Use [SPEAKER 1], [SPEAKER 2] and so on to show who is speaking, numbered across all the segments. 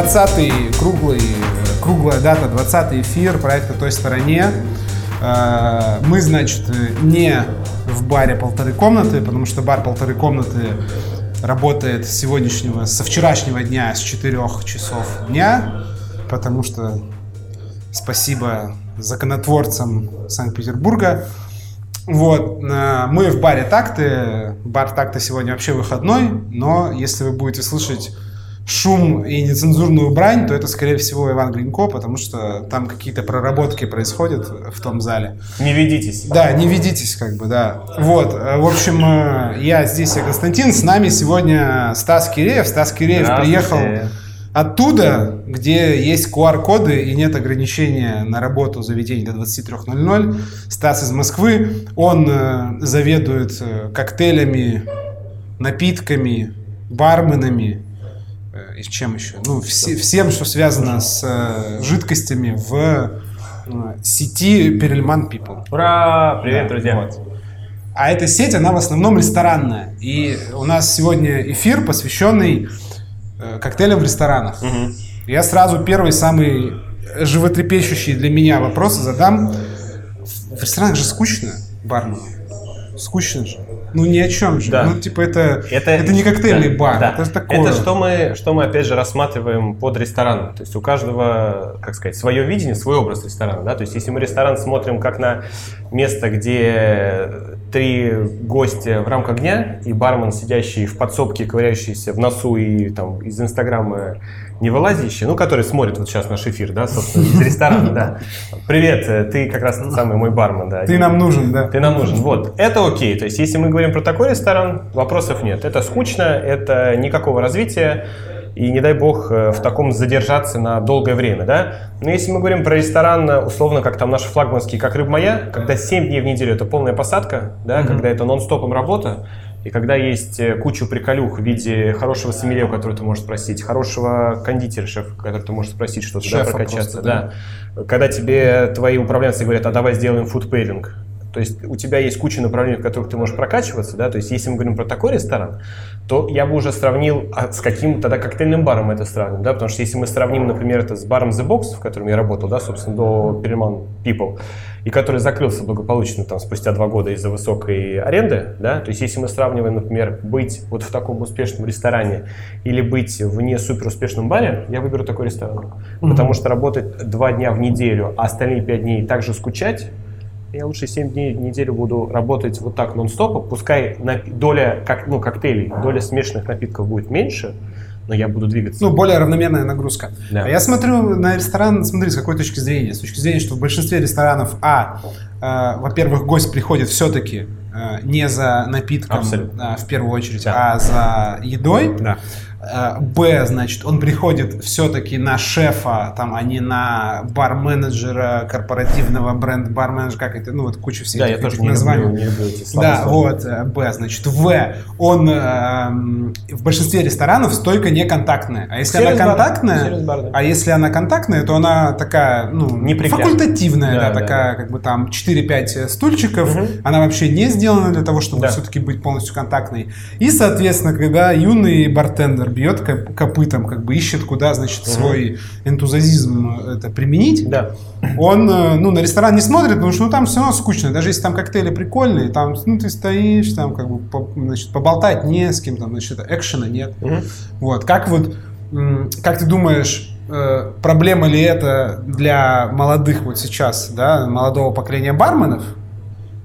[SPEAKER 1] ребят, это 20-й круглый, круглая дата, 20-й эфир проекта «Той стороне». Э, мы, значит, не в баре «Полторы комнаты», потому что бар «Полторы комнаты» работает с сегодняшнего, со вчерашнего дня, с 4 часов дня, потому что спасибо законотворцам Санкт-Петербурга. Вот, э, мы в баре «Такты». Бар «Такты» сегодня вообще выходной, но если вы будете слышать шум и нецензурную брань, то это, скорее всего, Иван Глинько, потому что там какие-то проработки происходят в том зале.
[SPEAKER 2] Не ведитесь.
[SPEAKER 1] Да, не ведитесь, как бы, да. Вот, э, в общем, э, я здесь, я Константин, с нами сегодня Стас Киреев. Стас Киреев приехал оттуда, где есть QR-коды и нет ограничения на работу заведений до 23.00. Стас из Москвы, он э, заведует коктейлями, напитками, барменами, и чем еще? Ну, все, всем, что связано с э, жидкостями в э, сети Перельман People.
[SPEAKER 2] Ура! Привет, да, друзья!
[SPEAKER 1] Вот. А эта сеть, она в основном ресторанная. И у нас сегодня эфир, посвященный э, коктейлям в ресторанах. Угу. Я сразу первый, самый животрепещущий для меня вопрос задам. В ресторанах же скучно, бармен. Скучно же. Ну ни о чем же. Да. Ну типа это, это, это не коктейльный
[SPEAKER 2] да,
[SPEAKER 1] бар,
[SPEAKER 2] да. это такое. Это что мы, что мы опять же рассматриваем под рестораном. То есть у каждого, как сказать, свое видение, свой образ ресторана. Да? То есть если мы ресторан смотрим как на место, где три гостя в рамках дня и бармен, сидящий в подсобке, ковыряющийся в носу и там из Инстаграма не вылазящий, ну, который смотрит вот сейчас наш эфир, да, собственно, из ресторана, да. Привет, э, ты как раз тот самый мой бармен, да.
[SPEAKER 1] Ты нам нужен, да.
[SPEAKER 2] Ты нам нужен, вот. Это окей, то есть если мы говорим про такой ресторан, вопросов нет. Это скучно, это никакого развития, и не дай бог э, в таком задержаться на долгое время, да. Но если мы говорим про ресторан, э, условно, как там наш флагманский, как рыба моя, когда 7 дней в неделю это полная посадка, да, mm-hmm. когда это нон-стопом работа, и когда есть э, куча приколюх в виде хорошего сомелье, у которого ты можешь спросить, хорошего кондитера, шеф, который ты можешь спросить что-то, да, прокачаться, просто, да. да. Когда тебе твои управленцы говорят, а давай сделаем фудпейлинг, то есть у тебя есть куча направлений, в которых ты можешь прокачиваться, да, то есть если мы говорим про такой ресторан, то я бы уже сравнил а с каким тогда коктейльным баром это сравним, да, потому что если мы сравним, например, это с баром The Box, в котором я работал, да, собственно, до Perelman People, и который закрылся благополучно там спустя два года из-за высокой аренды, да, то есть если мы сравниваем, например, быть вот в таком успешном ресторане или быть в не супер успешном баре, я выберу такой ресторан, mm-hmm. потому что работать два дня в неделю, а остальные пять дней также скучать, я лучше 7 дней в неделю буду работать вот так нон-стопа, пускай доля как, ну, коктейлей, доля смешанных напитков будет меньше, но я буду двигаться.
[SPEAKER 1] Ну, более равномерная нагрузка. Да. А я смотрю на ресторан, смотри, с какой точки зрения. С точки зрения, что в большинстве ресторанов, а, э, во-первых, гость приходит все-таки э, не за напитком э, в первую очередь, да. а за едой. Да. Э, Б, значит, он приходит все-таки на шефа, там, а не на бар-менеджера корпоративного бренд бар-менеджера, как это, ну вот куча всех
[SPEAKER 2] да, этих, этих названий. Не люблю, не люблю
[SPEAKER 1] эти да, вот, э, Б, значит, В, он э, в большинстве ресторанов стойка не контактная. А если Сервис она контактная, бар, да. а если она контактная, то она такая, ну, факультативная, да, да, да, такая, да. как бы там 4-5 стульчиков, угу. она вообще не сделана для того, чтобы да. все-таки быть полностью контактной. И, соответственно, когда юный бартендер бьет копытом, как бы ищет, куда, значит, угу. свой энтузиазм э, это применить. Да. Он, э, ну, на ресторан не смотрит, потому что, ну, там все равно скучно. Даже если там коктейли прикольные, там, ну, ты стоишь, там, как бы, по, значит, поболтать не с кем, там, значит, экшена нет. Угу. Вот, как вот, как ты думаешь, э, проблема ли это для молодых вот сейчас, да, молодого поколения барменов,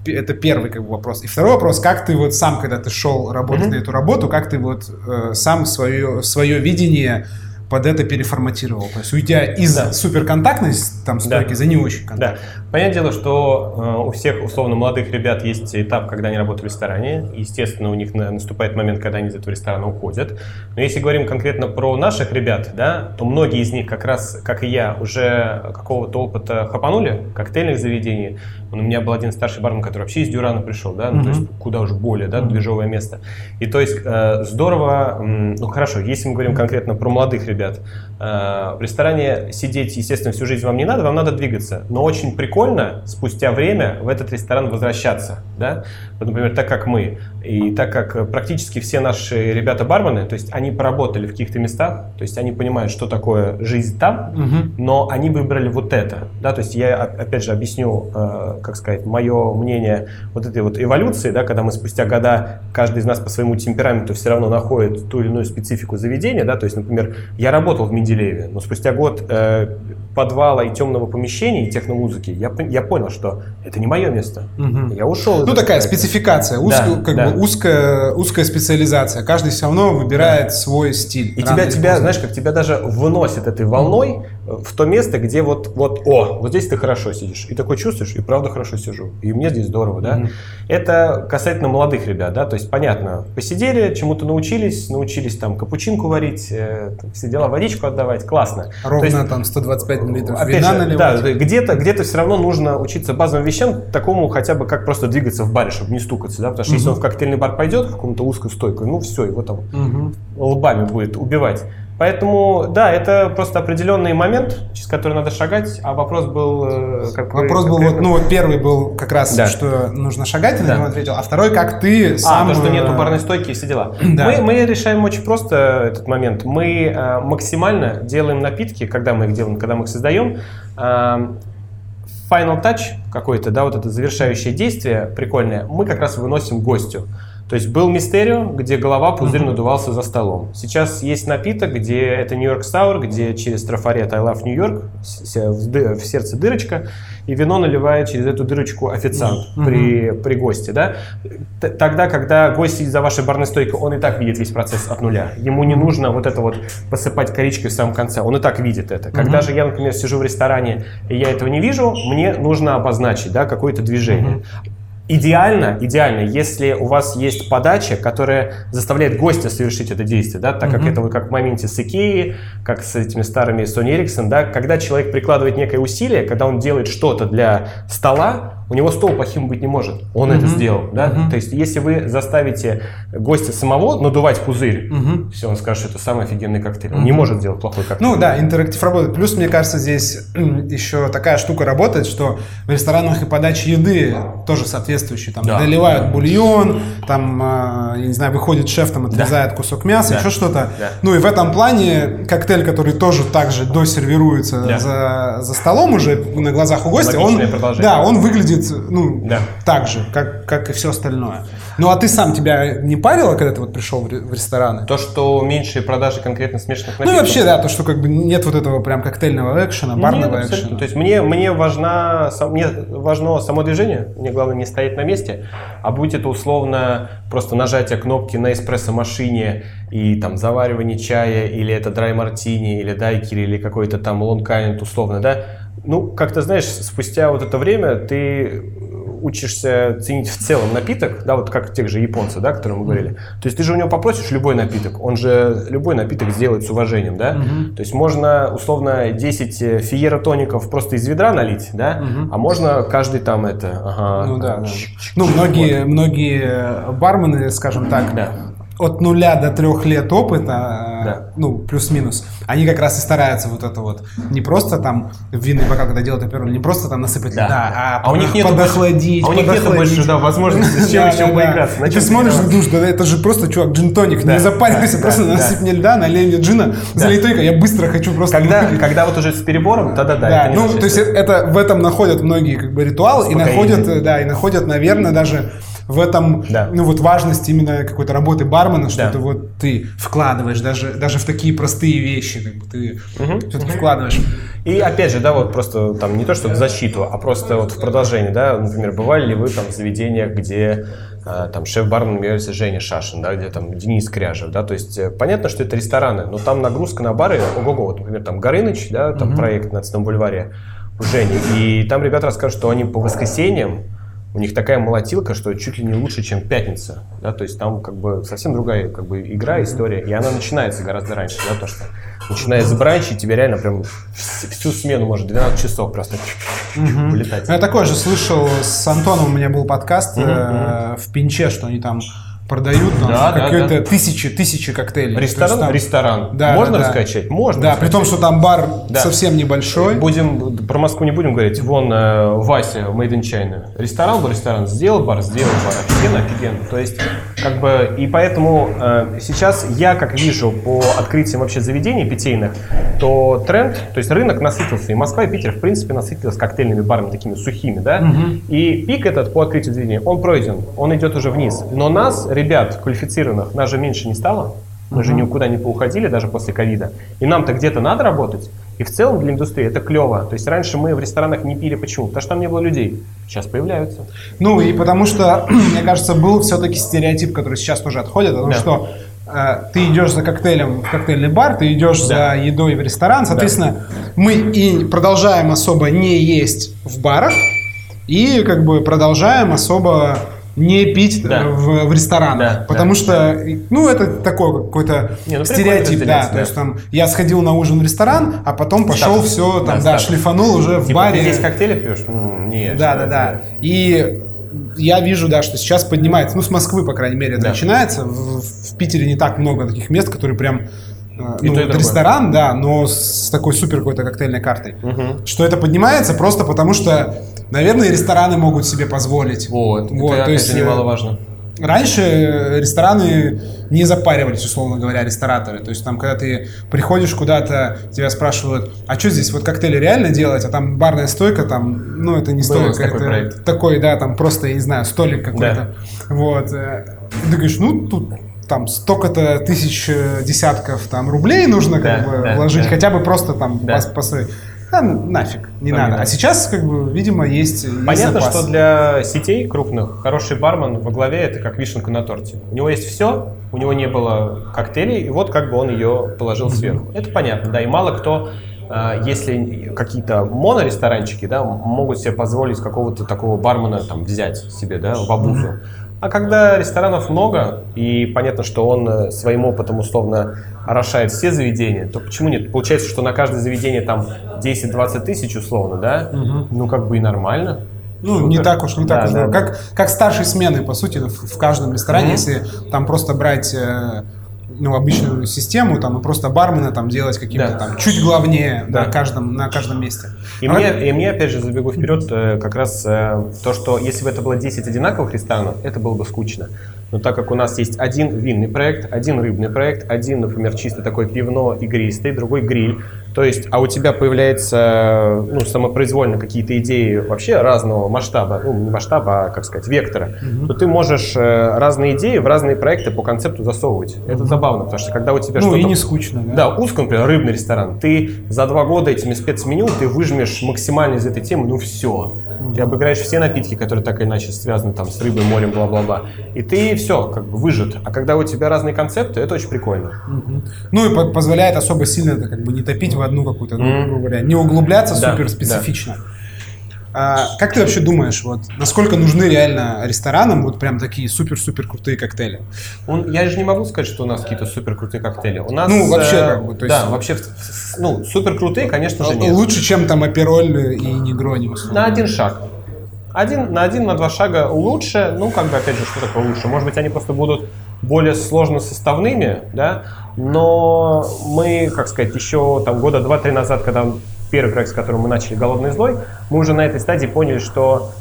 [SPEAKER 1] это первый как бы вопрос. И второй вопрос, как ты вот сам, когда ты шел работать mm-hmm. на эту работу, как ты вот э, сам свое, свое видение под это переформатировал. То есть уйдя из да. суперконтактной там стойки да. за не очень контактной.
[SPEAKER 2] Да. Понятное дело, что э, у всех условно молодых ребят есть этап, когда они работают в ресторане. Естественно, у них наступает момент, когда они из этого ресторана уходят. Но если говорим конкретно про наших ребят, да, то многие из них как раз, как и я, уже какого-то опыта хапанули, коктейльных заведений. У меня был один старший бармен, который вообще из Дюрана пришел, да, ну, mm-hmm. то есть куда уж более, да, движовое место. И то есть э, здорово, ну хорошо, если мы говорим конкретно про молодых ребят, в ресторане сидеть, естественно, всю жизнь вам не надо, вам надо двигаться. Но очень прикольно спустя время в этот ресторан возвращаться, да, вот, например, так как мы, и так как практически все наши ребята-бармены, то есть они поработали в каких-то местах, то есть они понимают, что такое жизнь там, угу. но они выбрали вот это, да, то есть я опять же объясню, э, как сказать, мое мнение вот этой вот эволюции, да, когда мы спустя года, каждый из нас по своему темпераменту все равно находит ту или иную специфику заведения, да, то есть, например, я работал в Менделееве, но спустя год э, подвала и темного помещения и техномузыки, я, я понял, что это не мое место. Угу. Я ушел.
[SPEAKER 1] Ну, такая спецификация, уз, да, как да. бы узкая, узкая специализация. Каждый все равно выбирает да. свой стиль.
[SPEAKER 2] И тебя, тебя, знаешь, как тебя даже выносит этой волной в то место, где вот, вот, о, вот здесь ты хорошо сидишь. И такой чувствуешь, и правда хорошо сижу. И мне здесь здорово, да. Угу. Это касательно молодых ребят, да, то есть, понятно, посидели, чему-то научились, научились там капучинку варить, э, все дела, водичку отдавать, классно.
[SPEAKER 1] Ровно
[SPEAKER 2] есть,
[SPEAKER 1] там 125 миллилитров опять вина же, наливать.
[SPEAKER 2] Да, где-то, где-то все равно нужно учиться базовым вещам, такому хотя бы как просто двигаться в баре, чтобы не стукаться, да, потому что угу. если он в коктейльный бар пойдет, в какую-то узкую стойку, ну все, его там угу. лбами будет убивать. Поэтому, да, это просто определенный момент, через который надо шагать, а вопрос был...
[SPEAKER 1] Э, как вопрос был, вот, ну вот первый был как раз, да. что нужно шагать, ты да. на него ответил, а второй, как ты
[SPEAKER 2] сам... А, то, что нету э, барной стойки и все дела. Да. Мы, мы решаем очень просто этот момент. Мы э, максимально делаем напитки, когда мы их делаем, когда мы их создаем, э, final touch какой-то, да, вот это завершающее действие прикольное, мы как раз выносим гостю. То есть был Мистерио, где голова пузырь mm-hmm. надувался за столом. Сейчас есть напиток, где это Нью-Йорк Саур, где через трафарет I love New York, в сердце дырочка, и вино наливает через эту дырочку официант mm-hmm. при, при госте. Да? Тогда, когда гость сидит за вашей барной стойкой, он и так видит весь процесс от нуля. Ему не нужно вот это вот посыпать коричкой в самом конце. Он и так видит это. Когда mm-hmm. же я, например, сижу в ресторане, и я этого не вижу, мне нужно обозначить да, какое-то движение. Mm-hmm. Идеально, идеально, если у вас есть подача, которая заставляет гостя совершить это действие, да, так mm-hmm. как это вы как в моменте с Икеей, как с этими старыми Sony Ericsson, да, когда человек прикладывает некое усилие, когда он делает что-то для стола, у него стол плохим быть не может. Он mm-hmm. это сделал, да. Mm-hmm. То есть, если вы заставите гостя самого надувать пузырь, mm-hmm. все, он скажет, что это самый офигенный коктейль. Он не может сделать плохой коктейль.
[SPEAKER 1] Ну да, интерактив работает. Плюс, мне кажется, здесь еще такая штука работает, что в ресторанах и подаче еды тоже соответствующие. Там да. доливают бульон, там, а, я не знаю, выходит шеф, там отрезает да. кусок мяса, да. еще что-то. Да. Ну и в этом плане коктейль, который тоже также досервируется да. за, за столом уже на глазах у гостя, он, да, он выглядит выглядит ну, да. так же, как, как и все остальное. Ну а ты сам тебя не парило, когда ты вот пришел в рестораны?
[SPEAKER 2] То, что меньшие продажи конкретно смешанных напитков?
[SPEAKER 1] Ну и вообще, да, то, что как бы нет вот этого прям коктейльного экшена, барного нет, экшена.
[SPEAKER 2] То есть мне, мне, важна, мне важно само движение, мне главное не стоять на месте, а будь это условно просто нажатие кнопки на эспрессо-машине и там заваривание чая, или это драй-мартини, или дайкери, или какой-то там лонкайнт условно, да, ну, как ты знаешь, спустя вот это время ты учишься ценить в целом напиток, да, вот как тех же японцев, да, о которых мы говорили. То есть ты же у него попросишь любой напиток, он же любой напиток сделает с уважением, да. Mm-hmm. То есть можно условно 10 фиера тоников просто из ведра налить, да, mm-hmm. а можно каждый там это, ага.
[SPEAKER 1] Ну да, да. Ну многие, многие бармены, скажем так, да от нуля до трех лет опыта, да. ну, плюс-минус, они как раз и стараются вот это вот, не просто там в винный бокал, когда делают опероль, не просто там насыпать да. льда, а,
[SPEAKER 2] а у них нет
[SPEAKER 1] подохладить,
[SPEAKER 2] а у них нет больше да, возможности с чем еще поиграться.
[SPEAKER 1] Ты смотришь, думаешь, да это же просто, чувак, джин-тоник, не запаривайся, просто насыпь мне льда, налей мне джина, залей только, я быстро хочу просто...
[SPEAKER 2] Когда, вот уже с перебором, тогда-да.
[SPEAKER 1] Да, ну, то есть это в этом находят многие как бы ритуал, и находят, да, и находят, наверное, даже в этом, да. ну вот важность именно какой-то работы бармена, что да. ты вот ты вкладываешь даже, даже в такие простые вещи, как бы ты угу. все-таки вкладываешь.
[SPEAKER 2] И опять же, да, вот просто там не то, что в защиту, а просто вот в продолжение, да, например, бывали ли вы там в заведениях, где а, там шеф-бармен является Женя Шашин, да, где там Денис Кряжев, да, то есть э, понятно, что это рестораны, но там нагрузка на бары, ого-го, вот, например, там Горыныч, да, там угу. проект на Цветном бульваре у Жени, и там ребята расскажут, что они по воскресеньям у них такая молотилка, что чуть ли не лучше, чем пятница. Да? То есть там как бы совсем другая как бы, игра, история. И она начинается гораздо раньше. Да? То, что начиная с бранча, тебе реально прям всю смену может 12 часов просто
[SPEAKER 1] угу. Я такой же слышал, с Антоном у меня был подкаст угу. э, в Пинче, что они там продают там да, какие-то да, да. тысячи, тысячи коктейлей.
[SPEAKER 2] Ресторан?
[SPEAKER 1] там,
[SPEAKER 2] ресторан. Да, Можно да, раскачать? Можно.
[SPEAKER 1] Да, раскачать. при том, что там бар да. совсем небольшой.
[SPEAKER 2] Будем, про Москву не будем говорить. Вон э, Вася, Made in China. Ресторан был ресторан, сделал бар, сделал бар. Офигенно, офигенно. То есть, как бы, и поэтому э, сейчас я, как вижу по открытиям вообще заведений питейных, то тренд, то есть рынок насытился. И Москва и Питер, в принципе, насытились коктейльными барами такими сухими, да. Угу. И пик этот по открытию заведения, он пройден, он идет уже вниз. Но нас ребят квалифицированных, нас же меньше не стало. Мы же никуда не поуходили даже после ковида. И нам-то где-то надо работать. И в целом для индустрии это клево. То есть раньше мы в ресторанах не пили. Почему? Потому что там не было людей. Сейчас появляются.
[SPEAKER 1] Ну и потому что, мне кажется, был все-таки стереотип, который сейчас тоже отходит, о том, да. что э, ты идешь за коктейлем в коктейльный бар, ты идешь да. за едой в ресторан. Соответственно, да. мы и продолжаем особо не есть в барах, и как бы продолжаем особо не пить да. в, в ресторанах. Да, потому да, что, да. ну, это такой какой-то не, ну, стереотип, да, да. То есть там я сходил на ужин в ресторан, а потом пошел Статус. все, там, да, да шлифанул уже в типа, баре.
[SPEAKER 2] Ты здесь коктейли пьешь? Ну, нет.
[SPEAKER 1] Да, да, да. И я вижу, да, что сейчас поднимается, ну, с Москвы, по крайней мере, это да. начинается. В, в Питере не так много таких мест, которые прям э, и ну, это ресторан, да, но с такой супер какой-то коктейльной картой. Угу. Что это поднимается просто потому, что Наверное, рестораны могут себе позволить.
[SPEAKER 2] Вот, вот это, то есть, это немаловажно.
[SPEAKER 1] Раньше рестораны не запаривались, условно говоря, рестораторы. То есть там, когда ты приходишь куда-то, тебя спрашивают, а что здесь, вот коктейли реально делать? А там барная стойка, там, ну, это не Был стойка,
[SPEAKER 2] такой это проект.
[SPEAKER 1] такой, да, там просто, я не знаю, столик какой-то. Да. Вот. И ты говоришь, ну, тут там столько-то тысяч э, десятков там рублей нужно да, как бы да, вложить, да. хотя бы просто там да. построить. Да, нафиг, не Там надо. Не а сейчас, как бы, видимо, есть
[SPEAKER 2] Понятно, запас. что для сетей крупных хороший бармен во главе это как вишенка на торте. У него есть все, у него не было коктейлей, и вот как бы он ее положил сверху. Это понятно, да, и мало кто а, если какие-то моноресторанчики, да, могут себе позволить какого-то такого бармена там взять себе, да, в обузу. А когда ресторанов много, и понятно, что он э, своим опытом условно орошает все заведения, то почему нет? Получается, что на каждое заведение там 10-20 тысяч условно, да? Угу. Ну, как бы и нормально.
[SPEAKER 1] Ну, Супер. не так уж, не так да, уж. Да, как, да. как старшие смены, по сути, в, в каждом ресторане, mm если там просто брать э, ну, обычную систему, там, и просто бармена там делать каким-то да. там чуть главнее да. на, каждом, на каждом месте.
[SPEAKER 2] И, а мне, и мне, опять же, забегу вперед, э, как раз э, то, что если бы это было 10 одинаковых ресторанов, это было бы скучно. Но так как у нас есть один винный проект, один рыбный проект, один, например, чисто такой пивно-игристый, другой гриль, то есть, а у тебя появляется, ну, самопроизвольно какие-то идеи вообще разного масштаба, ну, не масштаба, а, как сказать, вектора, угу. то ты можешь э, разные идеи в разные проекты по концепту засовывать. Угу. Это забавно, потому что когда у тебя
[SPEAKER 1] ну, что-то... Ну, и не скучно,
[SPEAKER 2] да? Да, узко, например, рыбный ресторан, ты за два года этими спецменю, ты выжмешь максимально из этой темы, ну, все. Ты обыграешь все напитки, которые так или иначе связаны там с рыбой, морем, бла-бла-бла. И ты все, как бы выжат. А когда у тебя разные концепты, это очень прикольно.
[SPEAKER 1] Угу. Ну и позволяет особо сильно как бы не топить в одну какую-то, ну, грубо говоря, не углубляться да, супер специфично. Да. А, как ты вообще думаешь, вот, насколько нужны реально ресторанам вот прям такие супер-супер крутые коктейли?
[SPEAKER 2] Он, я же не могу сказать, что у нас какие-то супер крутые коктейли. У нас,
[SPEAKER 1] ну, вообще, э, как бы,
[SPEAKER 2] то есть... Да, вообще, ну, супер крутые, конечно же, нет.
[SPEAKER 1] Лучше, чем там апероль и негрони,
[SPEAKER 2] условно. На один шаг. Один, на один, на два шага лучше. Ну, как бы, опять же, что такое лучше? Может быть, они просто будут более сложно составными, да, но мы, как сказать, еще там года два-три назад, когда первый проект, с которым мы начали «Голодный злой», мы уже на этой стадии поняли, что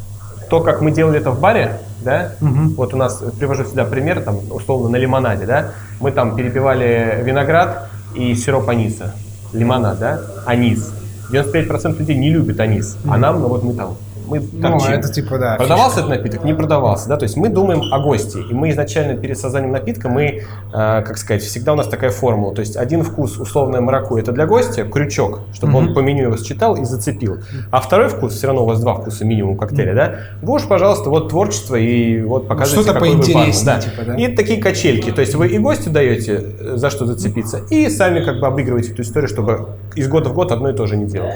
[SPEAKER 2] то, как мы делали это в баре, да, угу. вот у нас, привожу сюда пример, там, условно, на лимонаде, да, мы там перепивали виноград и сироп аниса, лимонад, да, анис. 95% людей не любят анис, угу. а нам, ну вот мы там мы
[SPEAKER 1] торчим. Ну, это типа, да.
[SPEAKER 2] Продавался фишка. этот напиток? Не продавался, да, то есть мы думаем о гости, и мы изначально перед созданием напитка, мы, э, как сказать, всегда у нас такая формула, то есть один вкус, условное маракуйя, это для гостя, крючок, чтобы mm-hmm. он по меню его считал и зацепил, а второй вкус, все равно у вас два вкуса минимум коктейля, mm-hmm. да, уж, пожалуйста, вот творчество и вот показывайте,
[SPEAKER 1] Что-то какой поинтереснее, вы да. Типа, да.
[SPEAKER 2] И такие качельки, то есть вы и гостю даете, э, за что зацепиться, и сами как бы обыгрываете эту историю, чтобы из года в год одно и то же не делать.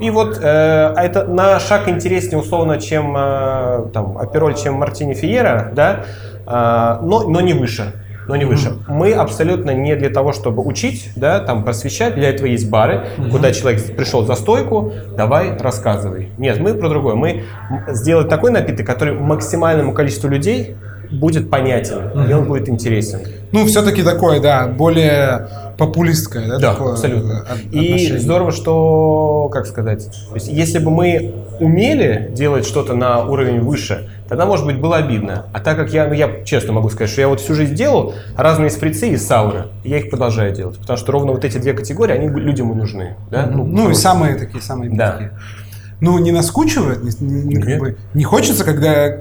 [SPEAKER 2] И вот э, а это на шаг интереснее условно, чем э, там апероль, чем Мартини Фиера, да, э, но, но не выше. Но не выше. Mm-hmm. Мы абсолютно не для того, чтобы учить, да, там просвещать. Для этого есть бары, mm-hmm. куда человек пришел за стойку, давай рассказывай. Нет, мы про другое. Мы сделать такой напиток, который максимальному количеству людей будет понятен, mm-hmm. и он будет интересен.
[SPEAKER 1] Ну, все-таки такое, да, более популистское, да?
[SPEAKER 2] Да,
[SPEAKER 1] такое
[SPEAKER 2] абсолютно. Отношение. И здорово, что, как сказать, то есть, если бы мы умели делать что-то на уровень выше, тогда, может быть, было обидно. А так как я, ну, я честно могу сказать, что я вот всю жизнь делал разные сприцы и сауры, и я их продолжаю делать, потому что ровно вот эти две категории, они людям и нужны. Да?
[SPEAKER 1] Ну, ну и самые такие, самые да. Ну, не наскучивает, не, не, как бы, не хочется, когда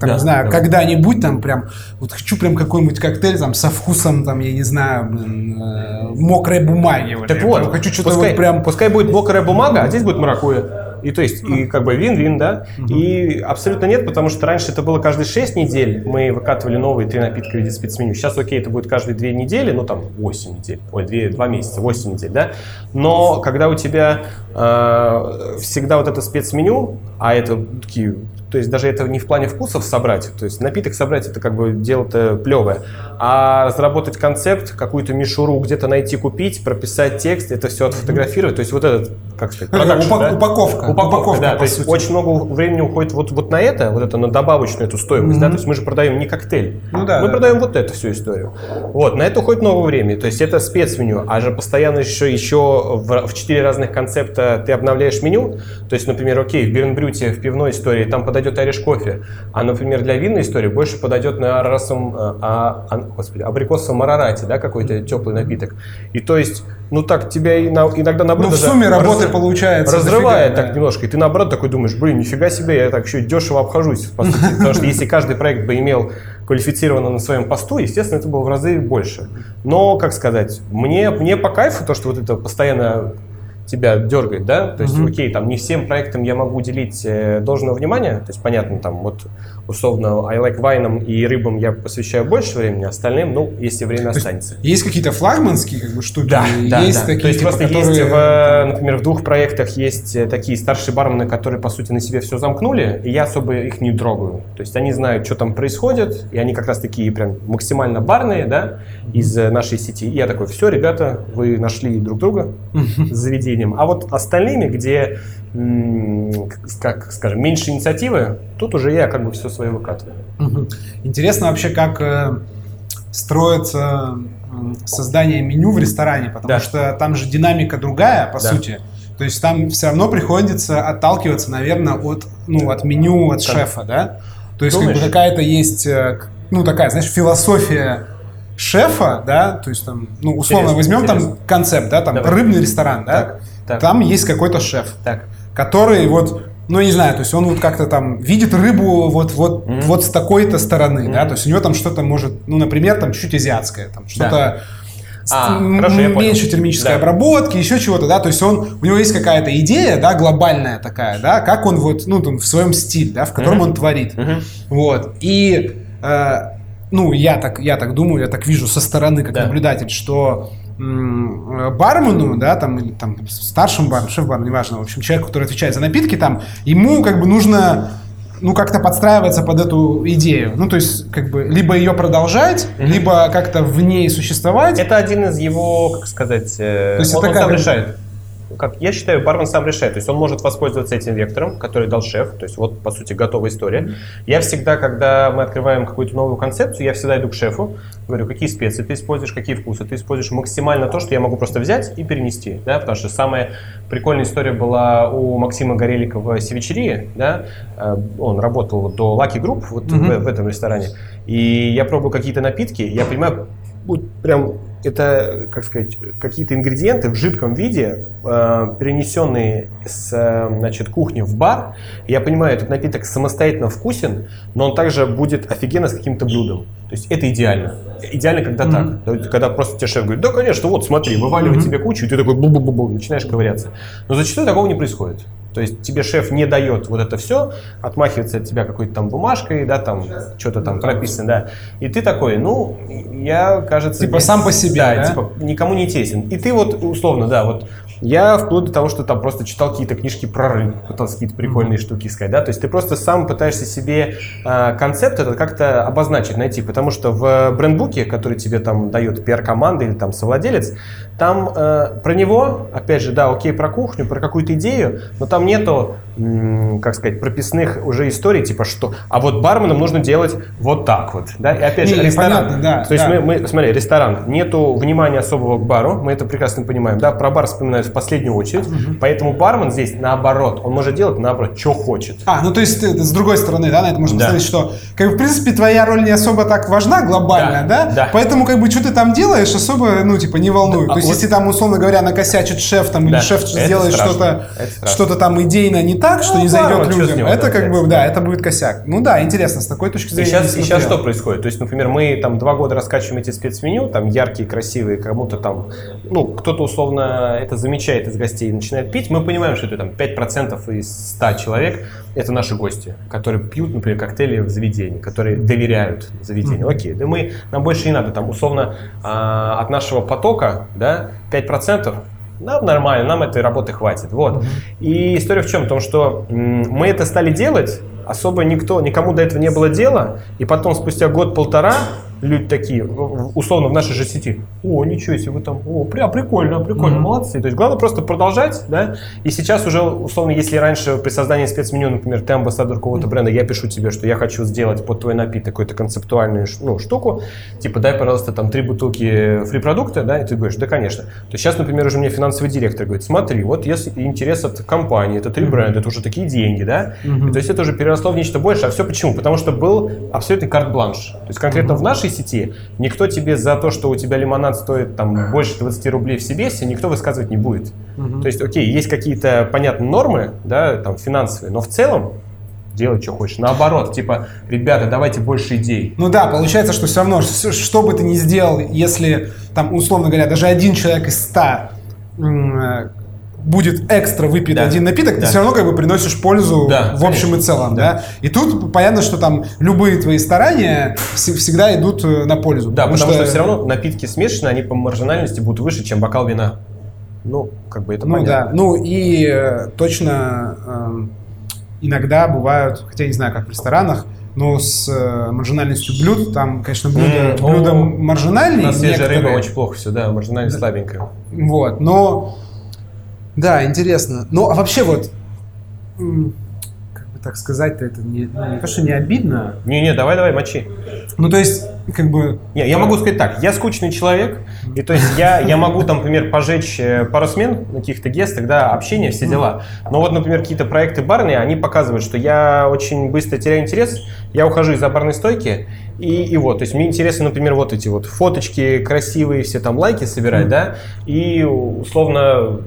[SPEAKER 1] там, да, не знаю, да. когда-нибудь там прям, вот хочу прям какой-нибудь коктейль там со вкусом, там, я не знаю, блин, э, мокрой бумаги.
[SPEAKER 2] Так вот, хочу что-то вот прям... Пускай будет мокрая бумага, а здесь будет маракуйя. И то есть, и как бы вин-вин, да? Угу. И абсолютно нет, потому что раньше это было каждые 6 недель, мы выкатывали новые три напитка в виде спецменю. Сейчас, окей, это будет каждые 2 недели, ну там 8 недель, ой, 2, 2 месяца, 8 недель, да? Но когда у тебя э, всегда вот это спецменю, а это такие то есть даже это не в плане вкусов собрать, то есть напиток собрать это как бы дело-то плевое, а разработать концепт, какую-то мишуру где-то найти, купить, прописать текст, это все отфотографировать, то есть вот этот, как сказать,
[SPEAKER 1] продакшн, Упак, да? упаковка.
[SPEAKER 2] Упаковка, упаковка да, то есть сути. очень много времени уходит вот, вот на это, вот это на добавочную эту стоимость, mm-hmm. да, то есть мы же продаем не коктейль, ну, да, мы да. продаем вот эту всю историю. Вот, на это уходит много времени, то есть это спецменю, а же постоянно еще, еще в, в 4 разных концепта ты обновляешь меню, то есть, например, окей, в Бернбрюте, в пивной истории, там подойдет подойдет ореш кофе. А, например, для винной истории больше подойдет на расом, а, а, господи, абрикосовом марарате, да, какой-то теплый напиток. И то есть, ну так тебя иногда наоборот...
[SPEAKER 1] Ну в сумме работы раз, получается.
[SPEAKER 2] Разрывает дофига, так да. немножко. И ты наоборот такой думаешь, блин, нифига себе, я так еще дешево обхожусь. По сути. Потому что если каждый проект бы имел квалифицированно на своем посту, естественно, это было в разы больше. Но, как сказать, мне, мне по кайфу то, что вот это постоянно тебя дергает, да, то есть, mm-hmm. окей, там не всем проектам я могу уделить э, должного внимания, то есть, понятно, там, вот, условно, I like вайном и рыбам я посвящаю больше времени, остальным, ну, если время останется.
[SPEAKER 1] Есть, есть какие-то флагманские, как бы, штуки?
[SPEAKER 2] Да, да,
[SPEAKER 1] есть
[SPEAKER 2] да.
[SPEAKER 1] такие,
[SPEAKER 2] то есть,
[SPEAKER 1] типа,
[SPEAKER 2] просто которые... есть, в, например, в двух проектах есть э, такие старшие бармены, которые, по сути, на себе все замкнули, и я особо их не трогаю, то есть, они знают, что там происходит, и они как раз такие прям максимально барные, да, из э, нашей сети, и я такой, все, ребята, вы нашли друг друга, заведение видим. А вот остальными, где, как скажем, меньше инициативы, тут уже я как бы все свое выкатываю.
[SPEAKER 1] Интересно вообще, как э, строится создание меню в ресторане, потому да. что там же динамика другая, по да. сути. То есть там все равно приходится отталкиваться, наверное, от, ну, от меню, от как? шефа, да? То есть как бы какая-то есть, э, ну, такая, знаешь, философия шефа, да, то есть там, ну, условно интересно, возьмем интересно. там концепт, да, там Давай. рыбный ресторан, да, так, так. там есть какой-то шеф, так. который вот, ну, не знаю, то есть он вот как-то там видит рыбу вот, вот, mm-hmm. вот с такой-то стороны, mm-hmm. да, то есть у него там что-то может, ну, например, там чуть азиатское, там что-то... Да. А, хорошо, меньше термической да. обработки, еще чего-то, да, то есть он, у него есть какая-то идея, да, глобальная такая, да, как он вот, ну, там, в своем стиле, да, в котором mm-hmm. он творит, mm-hmm. вот, и э, ну, я так, я так думаю, я так вижу со стороны, как да. наблюдатель, что бармену, да, там, или там старшему бармену, шеф-бармену, неважно, в общем, человеку, который отвечает за напитки, там, ему как бы нужно ну, как-то подстраиваться под эту идею. Ну, то есть, как бы, либо ее продолжать, mm-hmm. либо как-то в ней существовать.
[SPEAKER 2] Это один из его, как сказать, э, то есть он, это он как... сам решает как я считаю, бармен сам решает. То есть он может воспользоваться этим вектором, который дал шеф. То есть вот, по сути, готовая история. Я всегда, когда мы открываем какую-то новую концепцию, я всегда иду к шефу, говорю, какие специи ты используешь, какие вкусы. Ты используешь максимально то, что я могу просто взять и перенести. Да? Потому что самая прикольная история была у Максима Горелика в Севичерии. Да? Э, он работал до Lucky Group вот mm-hmm. в, в этом ресторане. И я пробую какие-то напитки, я понимаю, прям это, как сказать, какие-то ингредиенты в жидком виде, э, перенесенные с значит, кухни в бар. Я понимаю, этот напиток самостоятельно вкусен, но он также будет офигенно с каким-то блюдом. То есть это идеально. Идеально, когда mm-hmm. так. Когда просто тебе шеф говорит, да, конечно, вот смотри, вываливает mm-hmm. тебе кучу, и ты такой бу-бу-бу-бу, начинаешь ковыряться. Но зачастую такого не происходит. То есть тебе шеф не дает вот это все, отмахивается от тебя какой-то там бумажкой, да, там что-то там прописано, да. И ты такой, ну, я, кажется...
[SPEAKER 1] Типа без... сам по себе, да?
[SPEAKER 2] да? типа никому не тесен. И ты вот, условно, да, вот я вплоть до того, что там просто читал какие-то книжки про рынок, пытался какие-то прикольные mm-hmm. штуки искать, да, то есть ты просто сам пытаешься себе э, концепт этот как-то обозначить, найти, потому что в брендбуке, который тебе там дает пиар-команда или там совладелец, там э, про него, опять же, да, окей, про кухню, про какую-то идею, но там нету как сказать, прописных уже историй, типа что, а вот барменам нужно делать вот так вот, да, и опять же, не, ресторан, понятно, да, то есть да. мы, мы, смотри, ресторан, нету внимания особого к бару, мы это прекрасно понимаем, да, про бар вспоминают в последнюю очередь, угу. поэтому бармен здесь наоборот, он может делать наоборот, что хочет.
[SPEAKER 1] А, ну то есть ты, с другой стороны, да, на это можно да. посмотреть, что, как бы, в принципе, твоя роль не особо так важна глобально, да, да? да. поэтому, как бы, что ты там делаешь, особо, ну, типа, не волнует. Да, вот... если там, условно говоря, накосячит шеф, там, да. или шеф это сделает что-то, что-то там идейно не так, что ну, не зайдет людям, него, это, как бы, да, это будет косяк. Ну да, интересно, с такой точки зрения.
[SPEAKER 2] И сейчас, и сейчас что происходит? То есть, например, мы там два года раскачиваем эти спецменю, там яркие, красивые, кому-то там, ну, кто-то условно это замечает из гостей и начинает пить, мы понимаем, что это там 5% из 100 человек это наши гости, которые пьют, например, коктейли в заведении, которые доверяют заведению. Mm-hmm. Окей, да мы, нам больше не надо, там, условно, а, от нашего потока, да, 5% нам нормально, нам этой работы хватит. Вот. И история в чем? В том, что мы это стали делать, особо никто, никому до этого не было дела, и потом спустя год-полтора люди такие, условно, в нашей же сети, о, ничего себе, вы там, о, прям прикольно, прикольно, mm-hmm. молодцы. То есть главное просто продолжать, да, и сейчас уже, условно, если раньше при создании спецменю, например, ты амбассадор какого-то бренда, я пишу тебе, что я хочу сделать под твой напиток какую-то концептуальную ну, штуку, типа, дай, пожалуйста, там три бутылки фри-продукта, да, и ты говоришь, да, конечно. То есть сейчас, например, уже мне финансовый директор говорит, смотри, вот если интерес от компании, это три mm-hmm. бренда, это уже такие деньги, да, mm-hmm. то есть это уже переросло в нечто большее, а все почему? Потому что был абсолютный карт-бланш. То есть конкретно mm-hmm. в нашей сети, никто тебе за то, что у тебя лимонад стоит там больше 20 рублей в Сибесе, никто высказывать не будет. Угу. То есть, окей, есть какие-то, понятные нормы, да, там, финансовые, но в целом делай, что хочешь. Наоборот, типа, ребята, давайте больше идей.
[SPEAKER 1] Ну да, получается, что все равно, что бы ты ни сделал, если, там, условно говоря, даже один человек из ста будет экстра выпит да. один напиток, да. ты все равно как бы приносишь пользу да, в общем конечно. и целом, да. да. И тут понятно, что там любые твои старания всегда идут э, на пользу.
[SPEAKER 2] Да, потому, потому что... что все равно напитки смешанные, они по маржинальности будут выше, чем бокал вина. Ну, как бы это
[SPEAKER 1] ну,
[SPEAKER 2] понятно.
[SPEAKER 1] Да. Ну и э, точно э, иногда бывают, хотя не знаю, как в ресторанах, но с э, маржинальностью блюд, там, конечно, блюдо, mm, блюдо ну, маржинальные. На
[SPEAKER 2] свежая рыба очень плохо все, да, маржинальность слабенькая.
[SPEAKER 1] Вот, но да, интересно. Ну, а вообще вот, как бы так сказать-то, это не, ну, не то, что не обидно.
[SPEAKER 2] Не-не, давай-давай, мочи.
[SPEAKER 1] Ну, то есть, как бы...
[SPEAKER 2] Не, я могу сказать так, я скучный человек, и то есть я, я могу там, например, пожечь э, пару смен на каких-то гестах, да, общение, все дела. Но вот, например, какие-то проекты барные, они показывают, что я очень быстро теряю интерес, я ухожу из-за барной стойки, и, и вот, то есть мне интересно, например, вот эти вот фоточки красивые, все там лайки собирать, да, и условно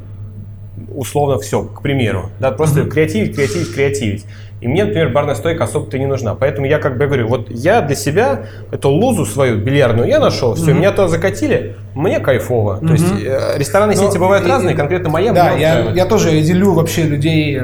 [SPEAKER 2] условно все, к примеру. Да, просто mm-hmm. креативить, креативить, креативить. И мне, например, барная стойка особо-то не нужна. Поэтому я как бы говорю, вот я для себя эту лузу свою бильярдную я нашел, все, mm-hmm. меня туда закатили, мне кайфово. Mm-hmm. То есть э, рестораны сети бывают и, разные, конкретно моя.
[SPEAKER 1] Да, я, я тоже делю вообще людей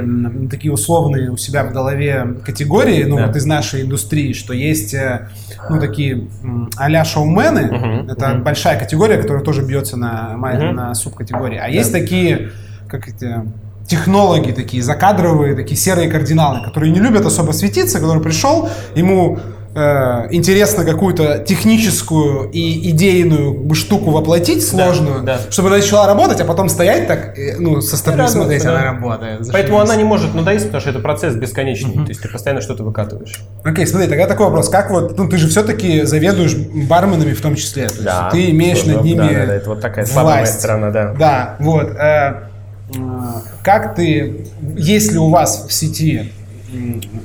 [SPEAKER 1] такие условные у себя в голове категории, ну да. вот из нашей индустрии, что есть э, ну такие а-ля шоумены, mm-hmm. это mm-hmm. большая категория, которая тоже бьется на, mm-hmm. на субкатегории. А да. есть такие как эти технологи такие, закадровые, такие серые кардиналы, которые не любят особо светиться, который пришел, ему э, интересно какую-то техническую и идейную штуку воплотить сложную, да, да. чтобы она начала работать, а потом стоять так, ну, со стороны смотреть, да. она работает.
[SPEAKER 2] Поэтому она не может надоесть, потому что это процесс бесконечный, mm-hmm. то есть ты постоянно что-то выкатываешь.
[SPEAKER 1] Окей, смотри, тогда такой вопрос, как вот, ну, ты же все-таки заведуешь барменами в том числе, то да, ты имеешь над ними да, да, да,
[SPEAKER 2] это вот такая слабая сторона, да.
[SPEAKER 1] Да, вот. Э, как ты, если у вас в сети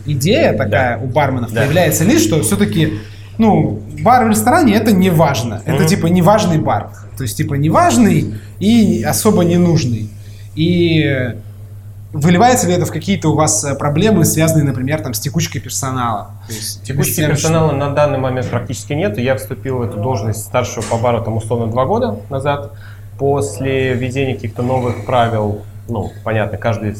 [SPEAKER 1] идея такая да. у барменов да. появляется ли, что все-таки ну, бар в ресторане это не важно. Это mm-hmm. типа неважный бар. То есть типа неважный и особо не нужный. И выливается ли это в какие-то у вас э, проблемы, связанные, например, там, с текучкой персонала?
[SPEAKER 2] Текучки персонала что... на данный момент практически нет. Я вступил в эту должность старшего по бару там условно два года назад после введения каких-то новых правил, ну, понятно, каждый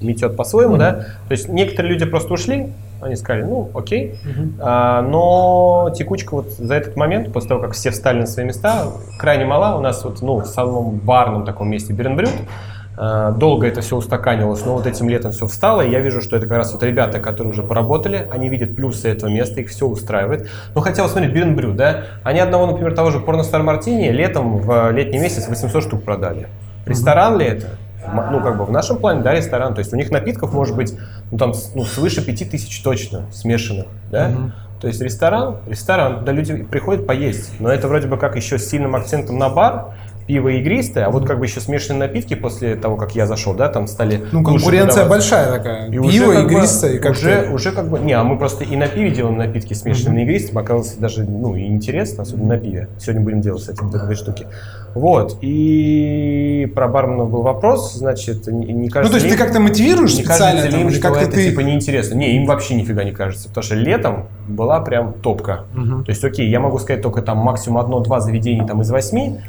[SPEAKER 2] метет по-своему, mm-hmm. да, то есть некоторые люди просто ушли, они сказали, ну, окей, mm-hmm. а, но текучка вот за этот момент, после того, как все встали на свои места, крайне мала, у нас вот, ну, в самом барном таком месте Беренбрюд, Э, долго это все устаканивалось, но вот этим летом все встало, и я вижу, что это как раз вот ребята, которые уже поработали, они видят плюсы этого места, их все устраивает. Ну, хотя, вот смотри, Бирнбрю, да, они одного, например, того же Порностар Мартини летом в летний месяц 800 штук продали. Ресторан ли это? ну, как бы в нашем плане, да, ресторан. То есть у них напитков может быть, ну, там, ну, свыше 5000 точно смешанных, да. Угу. То есть ресторан, ресторан, да, люди приходят поесть. Но это вроде бы как еще с сильным акцентом на бар, пиво игристое, а вот как бы еще смешанные напитки после того, как я зашел, да, там стали...
[SPEAKER 1] Ну, конкуренция большая такая.
[SPEAKER 2] И пиво, уже, игристое. Как уже, уже как бы... Не, а мы просто и на пиве делаем напитки смешанные mm-hmm. игристым, оказалось даже, ну, и интересно, особенно на пиве. Сегодня будем делать, кстати, вот этой штуки. Вот, и про барменов был вопрос, значит, не, кажется...
[SPEAKER 1] Ну, то есть ли, ты как-то мотивируешь
[SPEAKER 2] не
[SPEAKER 1] специально?
[SPEAKER 2] Кажется ли им, что как это, ты... типа, неинтересно? Не, им вообще нифига не кажется, потому что летом была прям топка. Угу. То есть, окей, я могу сказать только там максимум одно-два заведения там из восьми,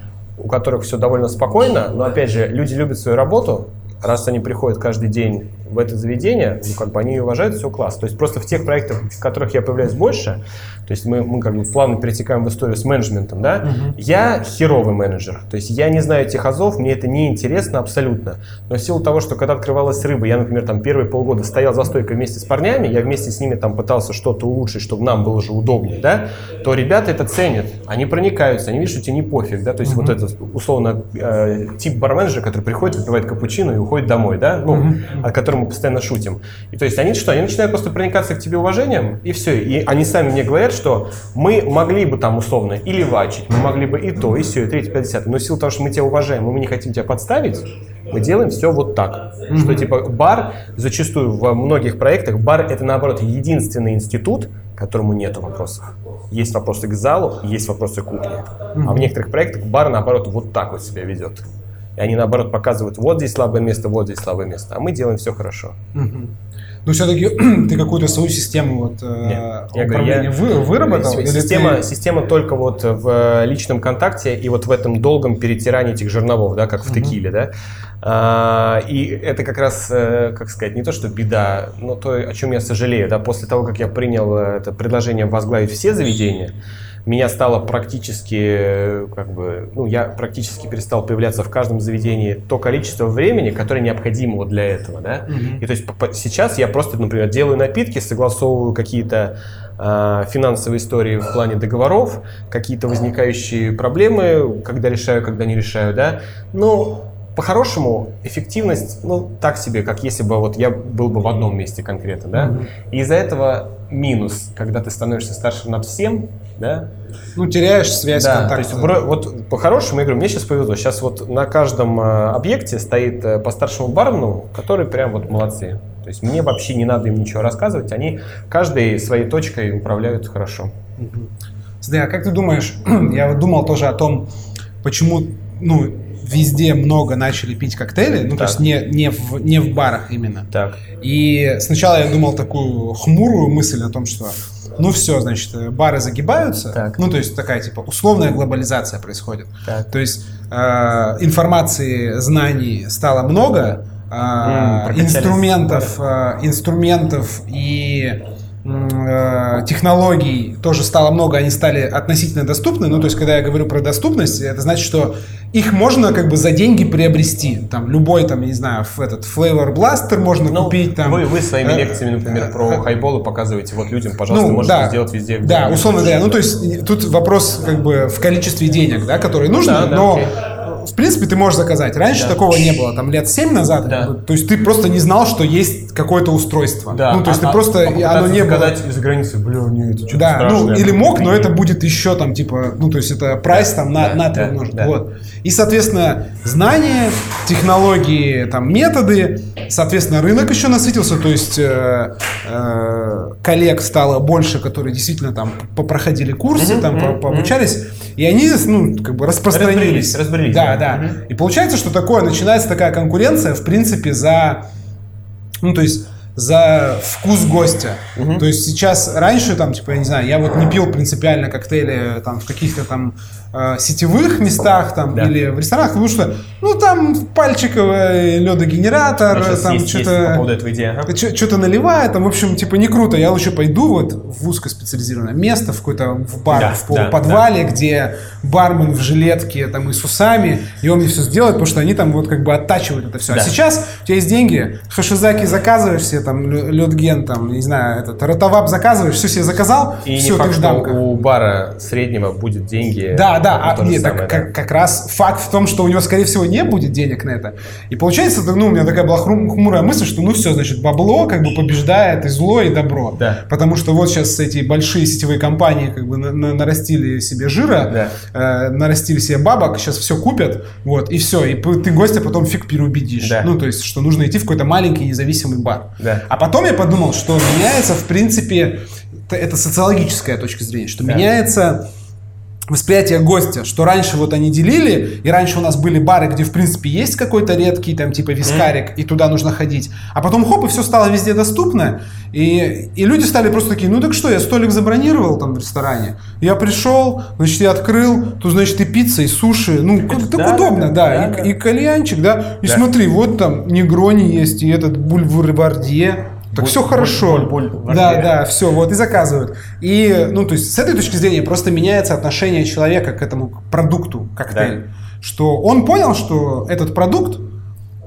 [SPEAKER 2] у которых все довольно спокойно, но опять же, люди любят свою работу, раз они приходят каждый день в это заведение, ну, как бы они уважают, все класс. То есть просто в тех проектах, в которых я появляюсь больше, то есть мы, мы как бы плавно перетекаем в историю с менеджментом, да, угу. я херовый менеджер. То есть я не знаю этих азов, мне это не интересно абсолютно. Но в силу того, что когда открывалась рыба, я, например, там первые полгода стоял за стойкой вместе с парнями, я вместе с ними там пытался что-то улучшить, чтобы нам было уже удобнее, да, то ребята это ценят, они проникаются, они видят, что тебе не пофиг, да, то есть угу. вот этот условно э, тип барменджера, который приходит, выпивает капучино и уходит домой, да, ну, угу. о котором мы постоянно шутим. И то есть они что, они начинают просто проникаться к тебе уважением, и все. И они сами мне говорят, что мы могли бы там условно и левачить, мы могли бы и то, и все, и третье, пятьдесят. Но в силу того, что мы тебя уважаем, и мы не хотим тебя подставить, мы делаем все вот так. Mm-hmm. Что типа бар, зачастую в многих проектах, бар это наоборот единственный институт, которому нет вопросов. Есть вопросы к залу, есть вопросы к кухне. Mm-hmm. А в некоторых проектах бар наоборот вот так вот себя ведет. И они наоборот показывают, вот здесь слабое место, вот здесь слабое место. А мы делаем все хорошо.
[SPEAKER 1] Mm-hmm. Но все-таки ты какую-то свою систему вот, э, Нет, управления я я, выработал?
[SPEAKER 2] Система, ты... система только вот в личном контакте и вот в этом долгом перетирании этих жерновов, да, как в текиле, да. А, и это как раз, э, как сказать, не то, что беда, но то, о чем я сожалею, да, после того, как я принял э, это предложение возглавить все заведения, меня стало практически, как бы, ну, я практически перестал появляться в каждом заведении то количество времени, которое необходимо вот для этого, да. Mm-hmm. И то есть сейчас я просто, например, делаю напитки, согласовываю какие-то э, финансовые истории в плане договоров, какие-то возникающие проблемы, когда решаю, когда не решаю, да. Но по-хорошему, эффективность, ну, так себе, как если бы вот я был бы в одном месте конкретно, да. Mm-hmm. И из-за этого минус, когда ты становишься старше над всем, да?
[SPEAKER 1] Ну, теряешь связь,
[SPEAKER 2] да, контакт. То есть, вот по-хорошему, я говорю, мне сейчас повезло. Сейчас вот на каждом э, объекте стоит э, по старшему бармену, который прям вот молодцы. То есть мне вообще не надо им ничего рассказывать, они каждой своей точкой управляют хорошо.
[SPEAKER 1] Смотри, а как ты думаешь, я вот думал тоже о том, почему, ну, везде много начали пить коктейли, ну, так. то есть не, не, в, не в барах именно.
[SPEAKER 2] Так.
[SPEAKER 1] И сначала я думал такую хмурую мысль о том, что ну все, значит, э, бары загибаются, так. ну то есть такая типа условная глобализация происходит. Так. То есть э, информации, знаний стало много, э, mm, инструментов, э, инструментов и технологий тоже стало много, они стали относительно доступны. Ну, то есть, когда я говорю про доступность, это значит, что их можно как бы за деньги приобрести. Там любой, там, не знаю, этот Flavor Blaster можно ну, купить. Там,
[SPEAKER 2] вы, вы своими э, лекциями, например, э, про хайболы показываете вот людям, пожалуйста, ну, можете да, сделать везде.
[SPEAKER 1] Да, условно говоря. Ну, то есть, тут вопрос как бы в количестве денег, да, которые нужны, да, но... окей в принципе, ты можешь заказать. Раньше да. такого не было, там лет 7 назад. Да. То есть ты просто не знал, что есть какое-то устройство. Да. Ну, то есть а, ты просто,
[SPEAKER 2] а оно не было. из-за границы, бля, не, это что-то
[SPEAKER 1] Да, ну, или мог, но это будет еще там, типа, ну, то есть это прайс там на, да, на 3 да, умножить. Да. Вот. И, соответственно, знания, технологии, там, методы, соответственно, рынок еще насытился, то есть э, э, коллег стало больше, которые действительно там проходили курсы, mm-hmm, там, mm-hmm, пообучались, и они, ну, как бы распространились.
[SPEAKER 2] Разбрелись, разбрелись.
[SPEAKER 1] Да, да. Mm-hmm. И получается, что такое, начинается такая конкуренция, в принципе, за, ну, то есть за вкус гостя. Угу. То есть сейчас, раньше, там, типа, я не знаю, я вот не пил принципиально коктейли там в каких-то там э, сетевых местах там да. или в ресторанах, потому что, ну, там пальчиковый ледогенератор, там что-то что-то наливает, там, в общем, типа, не круто. Я лучше пойду вот в узкоспециализированное место, в какой-то в бар, да, в полуподвале, да, да. где бармен в жилетке там и с усами, и он мне все сделает, потому что они там вот как бы оттачивают это все. А да. А сейчас у тебя есть деньги, хашизаки заказываешь себе себе там лютген, там, не знаю, этот, ротовап заказываешь, все себе заказал,
[SPEAKER 2] и
[SPEAKER 1] все,
[SPEAKER 2] не факт, что у бара среднего будет деньги.
[SPEAKER 1] Да, да, а, нет, самое, так, да. Как, как раз факт в том, что у него, скорее всего, не будет денег на это. И получается, ну, у меня такая была хмурая мысль, что ну все, значит, бабло как бы побеждает и зло, и добро.
[SPEAKER 2] Да.
[SPEAKER 1] Потому что вот сейчас эти большие сетевые компании как бы на, на, нарастили себе жира, да. э, нарастили себе бабок, сейчас все купят, вот, и все, и ты гостя потом фиг переубедишь. Да. Ну, то есть, что нужно идти в какой-то маленький независимый бар.
[SPEAKER 2] Да.
[SPEAKER 1] А потом я подумал, что меняется, в принципе, это социологическая точка зрения, что да. меняется восприятие гостя, что раньше вот они делили, и раньше у нас были бары, где в принципе есть какой-то редкий там типа вискарик, mm. и туда нужно ходить, а потом хоп, и все стало везде доступно, и, и люди стали просто такие, ну так что, я столик забронировал там в ресторане, я пришел, значит, я открыл, тут, значит, и пицца, и суши, ну, Это, так да, удобно, да, да, да, и, и кальянчик, да, и да. смотри, вот там негрони есть, и этот бульвар-бардье, так боль, все хорошо. Боль, боль, боль да, да, все, вот и заказывают. И, ну, то есть с этой точки зрения просто меняется отношение человека к этому продукту коктейль. Да. Что он понял, что этот продукт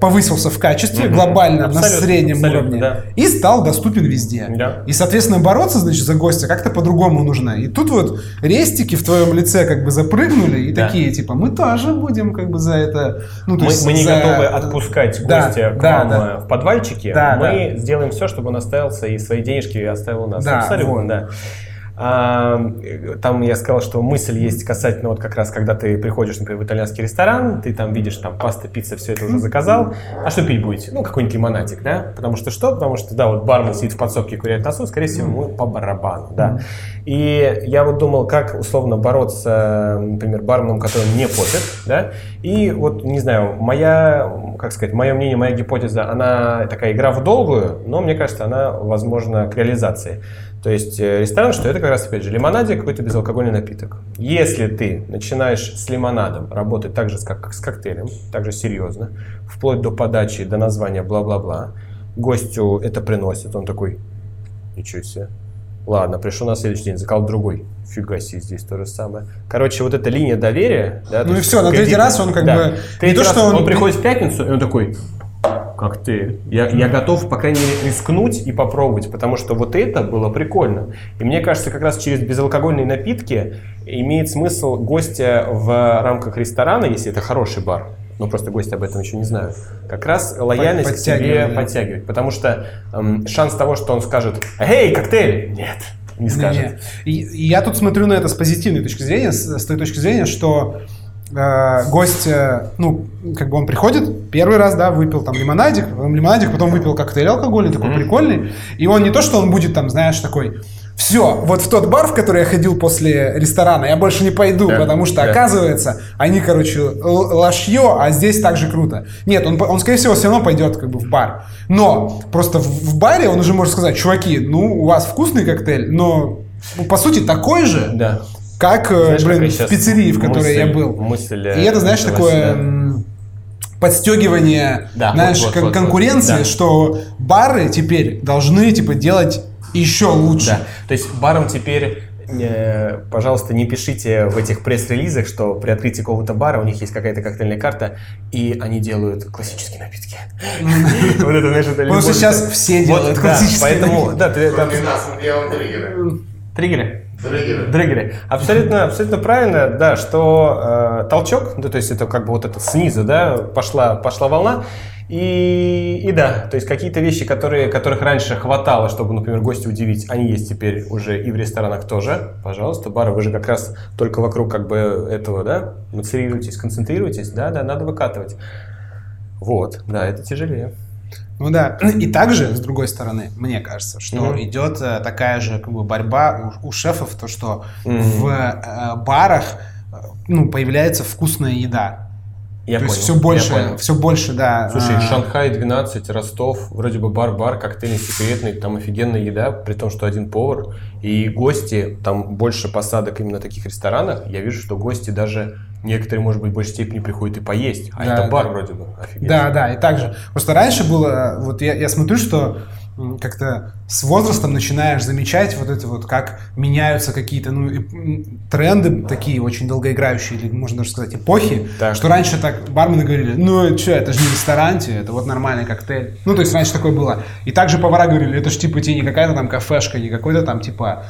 [SPEAKER 1] повысился в качестве угу. глобально абсолютно, на среднем уровне да. и стал доступен везде.
[SPEAKER 2] Да.
[SPEAKER 1] И, соответственно, бороться, значит, за гостя как-то по-другому нужно. И тут вот рестики в твоем лице как бы запрыгнули и да. такие, типа, мы тоже будем как бы за это...
[SPEAKER 2] Ну, мы, есть мы не за... готовы отпускать да, гостя к да, нам да. в подвальчике. Да, мы да. сделаем все, чтобы он остался и свои денежки оставил у нас.
[SPEAKER 1] Да, Абсолютно, вот.
[SPEAKER 2] да. Там я сказал, что мысль есть касательно вот как раз, когда ты приходишь, например, в итальянский ресторан, ты там видишь там паста, пицца, все это уже заказал, а что пить будете? Ну, какой-нибудь лимонадик, да? Потому что что? Потому что, да, вот бармен сидит в подсобке куряет носу, скорее всего, ему по барабану, да. И я вот думал, как условно бороться, например, барменом, который не попит, да? И вот, не знаю, моя, как сказать, мое мнение, моя гипотеза, она такая игра в долгую, но мне кажется, она возможна к реализации. То есть э, ресторан, что это как раз, опять же, лимонадик, какой-то безалкогольный напиток. Если ты начинаешь с лимонадом работать так же, как с коктейлем, так же серьезно, вплоть до подачи, до названия, бла-бла-бла, гостю это приносит, он такой, ничего себе, Ладно, пришел на следующий день, заказал другой. Фига себе, здесь то же самое. Короче, вот эта линия доверия...
[SPEAKER 1] Да, ну и все, на третий раз он как да. бы...
[SPEAKER 2] Третий не то, что он... он приходит в пятницу, и он такой, коктейль. Я, я готов, по крайней мере, рискнуть и попробовать, потому что вот это было прикольно. И мне кажется, как раз через безалкогольные напитки имеет смысл гостя в рамках ресторана, если это хороший бар, но просто гости об этом еще не знают, как раз лояльность к себе подтягивать. Потому что эм, шанс того, что он скажет «Эй, коктейль!» Нет, не скажет. Не,
[SPEAKER 1] не. И, я тут смотрю на это с позитивной точки зрения, с, с той точки зрения, что э, гость, э, ну, как бы он приходит, первый раз, да, выпил там лимонадик, потом лимонадик, потом выпил коктейль алкогольный, такой mm-hmm. прикольный, и он не то, что он будет там, знаешь, такой, все, вот в тот бар, в который я ходил после ресторана, я больше не пойду, да, потому что, да. оказывается, они, короче, лошье, а здесь так же круто. Нет, он, он, скорее всего, все равно пойдет как бы в бар. Но просто в, в баре он уже может сказать, чуваки, ну, у вас вкусный коктейль, но, ну, по сути, такой же.
[SPEAKER 2] Да
[SPEAKER 1] как, э, знаешь, блин, в пиццерии, в которой мысль, я был.
[SPEAKER 2] Мысль,
[SPEAKER 1] и это, знаешь, такое да. подстегивание, да, знаешь, вот, вот, конкуренции, вот, да. что бары теперь должны, типа, делать еще лучше. Да.
[SPEAKER 2] То есть барам теперь э, пожалуйста, не пишите в этих пресс-релизах, что при открытии какого-то бара у них есть какая-то коктейльная карта, и они делают классические напитки.
[SPEAKER 1] Вот это, знаешь, это Потому что сейчас все делают классические напитки. Поэтому, да, ты там...
[SPEAKER 2] Триггеры? Дрэгеры. Дрэгеры. Абсолютно, абсолютно правильно, да, что э, толчок, да, то есть это как бы вот это снизу, да, пошла, пошла волна. И, и да, то есть какие-то вещи, которые, которых раньше хватало, чтобы, например, гостя удивить, они есть теперь уже и в ресторанах тоже. Пожалуйста, бары, вы же как раз только вокруг как бы этого, да, мацерируйтесь, концентрируйтесь, да, да, надо выкатывать. Вот, да, это тяжелее.
[SPEAKER 1] Ну да. И также, с другой стороны, мне кажется, что mm-hmm. идет э, такая же как бы борьба у, у шефов, то что mm-hmm. в э, барах э, ну, появляется вкусная еда.
[SPEAKER 2] Я
[SPEAKER 1] То
[SPEAKER 2] понял,
[SPEAKER 1] есть все больше, все больше, да.
[SPEAKER 2] Слушай, а... Шанхай 12, Ростов, вроде бы бар-бар, коктейльный секретный, там офигенная еда, при том, что один повар и гости, там больше посадок именно таких ресторанах. Я вижу, что гости даже некоторые, может быть, в большей степени приходят и поесть, а да, это бар да. вроде бы.
[SPEAKER 1] Офигеть. Да, да, и также. Просто раньше было, вот я, я смотрю, что как-то с возрастом начинаешь замечать вот это вот, как меняются какие-то ну, тренды такие очень долгоиграющие, или можно даже сказать эпохи, так. что раньше так бармены говорили, ну что, это же не ресторанте, это вот нормальный коктейль. Ну, то есть раньше такое было. И также повара говорили, это же типа тебе не какая-то там кафешка, не какой-то там типа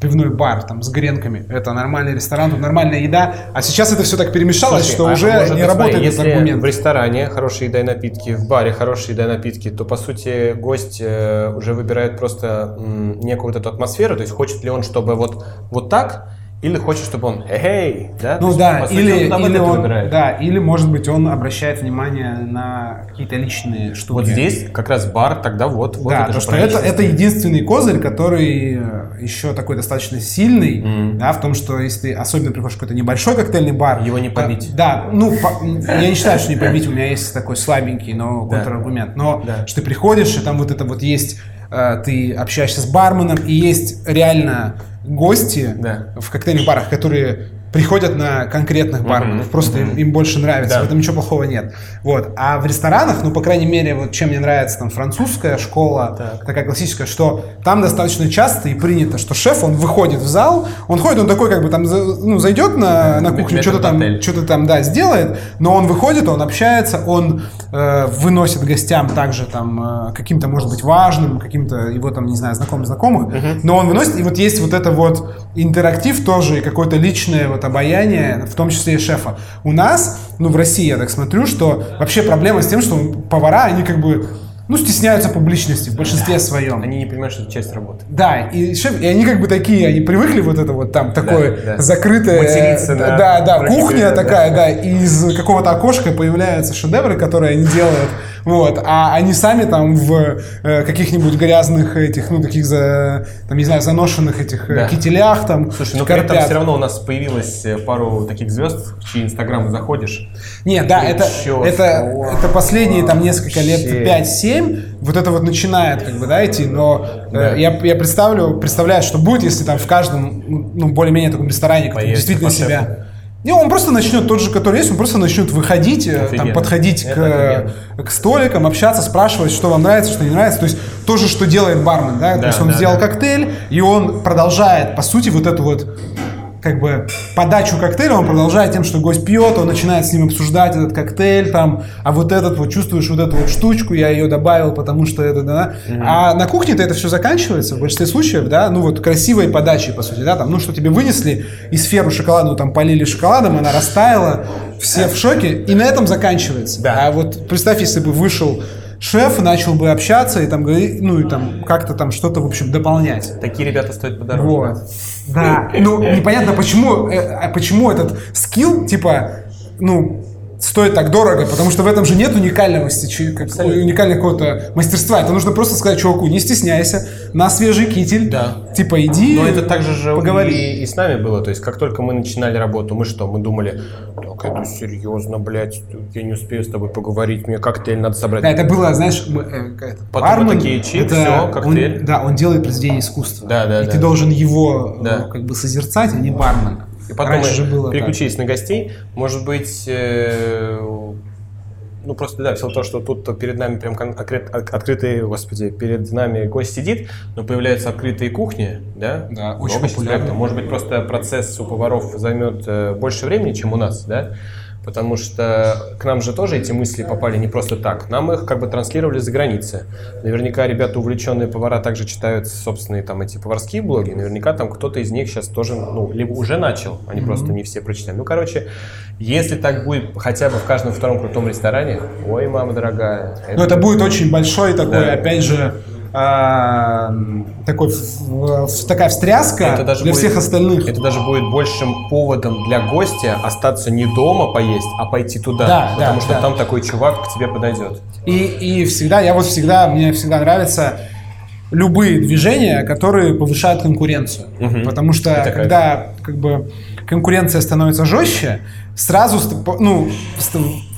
[SPEAKER 1] пивной бар там с гренками. Это нормальный ресторан, тут нормальная еда. А сейчас это все так перемешалось, Слушай, что а уже может, не работает смотри,
[SPEAKER 2] этот аргумент. в ресторане хорошая еда и напитки, в баре хорошая еда и напитки, то по сути гость э, уже выбирает просто некую вот эту атмосферу, то есть хочет ли он, чтобы вот, вот так, или хочет, чтобы он эй,
[SPEAKER 1] да? Ну да, сути, или, он или он, да, или может быть он обращает внимание на какие-то личные штуки.
[SPEAKER 2] Вот здесь как раз бар тогда вот. вот
[SPEAKER 1] да, это то, что это, это единственный козырь, который э, еще такой достаточно сильный, mm. да, в том, что если ты особенно приходишь в какой-то небольшой коктейльный бар.
[SPEAKER 2] Его не побить.
[SPEAKER 1] Да, ну, по, я не считаю, что не побить, у меня есть такой слабенький, но контраргумент. Но да. что ты приходишь, и там вот это вот есть ты общаешься с барменом, и есть реально гости да. в коктейльных барах, которые приходят на конкретных барменов, mm-hmm. просто mm-hmm. Им, им больше нравится, да. в этом ничего плохого нет. Вот. А в ресторанах, ну, по крайней мере, вот чем мне нравится там французская школа, так. такая классическая, что там достаточно часто и принято, что шеф, он выходит в зал, он ходит, он такой как бы там, ну, зайдет на, на кухню, что-то там, что-то там, да, сделает, но он выходит, он общается, он э, выносит гостям также там э, каким-то, может быть, важным, каким-то его там, не знаю, знакомым знакомых, mm-hmm. но он выносит, и вот есть вот это вот интерактив тоже, и какое-то личное вот обаяние, в том числе и шефа. У нас, ну, в России, я так смотрю, что вообще проблема с тем, что повара, они как бы ну, стесняются публичности в большинстве да. своем.
[SPEAKER 2] Они не понимают, что это часть работы.
[SPEAKER 1] Да, и, шеф, и они как бы такие, они привыкли вот это вот там такое да, да. закрытое... Материться да, да, да, кухня такая, да. да, и из какого-то окошка появляются шедевры, которые они делают вот, а они сами там в э, каких-нибудь грязных этих, ну, таких, за, там, не знаю, заношенных этих э, да. кителях там
[SPEAKER 2] Слушай, ну, при этом все равно у нас появилось э, пару таких звезд, в чьи инстаграмы заходишь.
[SPEAKER 1] Нет, да, это, это, это последние там несколько лет, 5-7, вот это вот начинает, как бы, да, идти, но да. Э, я, я представлю, представляю, что будет, если там в каждом, ну, более-менее таком ресторане, кто действительно себя... Не, он просто начнет, тот же, который есть, он просто начнет выходить, э, там, подходить к, к столикам, общаться, спрашивать, что вам нравится, что не нравится. То есть то же, что делает бармен, да? да то есть он да, сделал да. коктейль, и он продолжает, по сути, вот эту вот как бы подачу коктейля, он продолжает тем, что гость пьет, он начинает с ним обсуждать этот коктейль, там, а вот этот вот, чувствуешь вот эту вот штучку, я ее добавил, потому что это, да, mm-hmm. а на кухне-то это все заканчивается, в большинстве случаев, да, ну вот красивой подачей, по сути, да, там, ну что тебе вынесли и сферу шоколадную, там, полили шоколадом, она растаяла, все в шоке, и на этом заканчивается. Да. А вот представь, если бы вышел шеф начал бы общаться и там говорить, ну и там как-то там что-то, в общем, дополнять.
[SPEAKER 2] Такие ребята стоят подороже.
[SPEAKER 1] Вот. Да. Ну, непонятно, почему, э, а почему этот скилл, типа, ну, стоит так дорого, потому что в этом же нет уникальности, как, уникального какого-то мастерства. Это нужно просто сказать чуваку, не стесняйся, на свежий китель, да. типа иди,
[SPEAKER 2] Но это также же поговори. И, и с нами было, то есть как только мы начинали работу, мы что, мы думали, так это серьезно, блядь, я не успею с тобой поговорить, мне коктейль надо собрать.
[SPEAKER 1] Да, это было, знаешь, мы, э,
[SPEAKER 2] это, Потом бармен, такие чип, это, все, коктейль.
[SPEAKER 1] Он, да, он делает произведение искусства.
[SPEAKER 2] Да, да,
[SPEAKER 1] и
[SPEAKER 2] да.
[SPEAKER 1] ты должен его да. как бы созерцать, а не бармен.
[SPEAKER 2] И потом Раньше же было переключились так. на гостей. Может быть, э, ну просто да, все то, что тут перед нами прям открыт, открытые, господи, перед нами гость сидит, но появляются открытые кухни, да?
[SPEAKER 1] Да, очень популярно.
[SPEAKER 2] Может быть, просто процесс у поваров займет э, больше времени, чем у нас, да? Потому что к нам же тоже эти мысли попали не просто так. Нам их как бы транслировали за границей. Наверняка ребята, увлеченные повара, также читают собственные там эти поварские блоги. Наверняка там кто-то из них сейчас тоже, ну, либо уже начал, они mm-hmm. просто не все прочитали. Ну, короче, если так будет хотя бы в каждом втором крутом ресторане, ой, мама дорогая.
[SPEAKER 1] Это... Ну, это будет очень большой такой, да. опять же, а, такой, такая встряска это даже для будет, всех остальных.
[SPEAKER 2] Это даже будет большим поводом для гостя остаться не дома поесть, а пойти туда. Да, потому да, что да. там такой чувак к тебе подойдет.
[SPEAKER 1] И, и всегда, я вот всегда, мне всегда нравится любые движения, которые повышают конкуренцию. Угу. Потому что это когда как бы конкуренция становится жестче, сразу ну,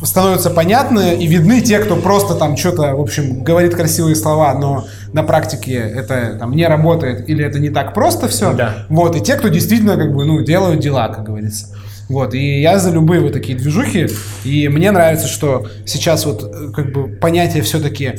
[SPEAKER 1] становятся понятны и видны те, кто просто там что-то, в общем, говорит красивые слова, но на практике это там не работает или это не так просто все. Да. Вот, и те, кто действительно как бы, ну, делают дела, как говорится. Вот, и я за любые вот такие движухи, и мне нравится, что сейчас вот как бы понятие все-таки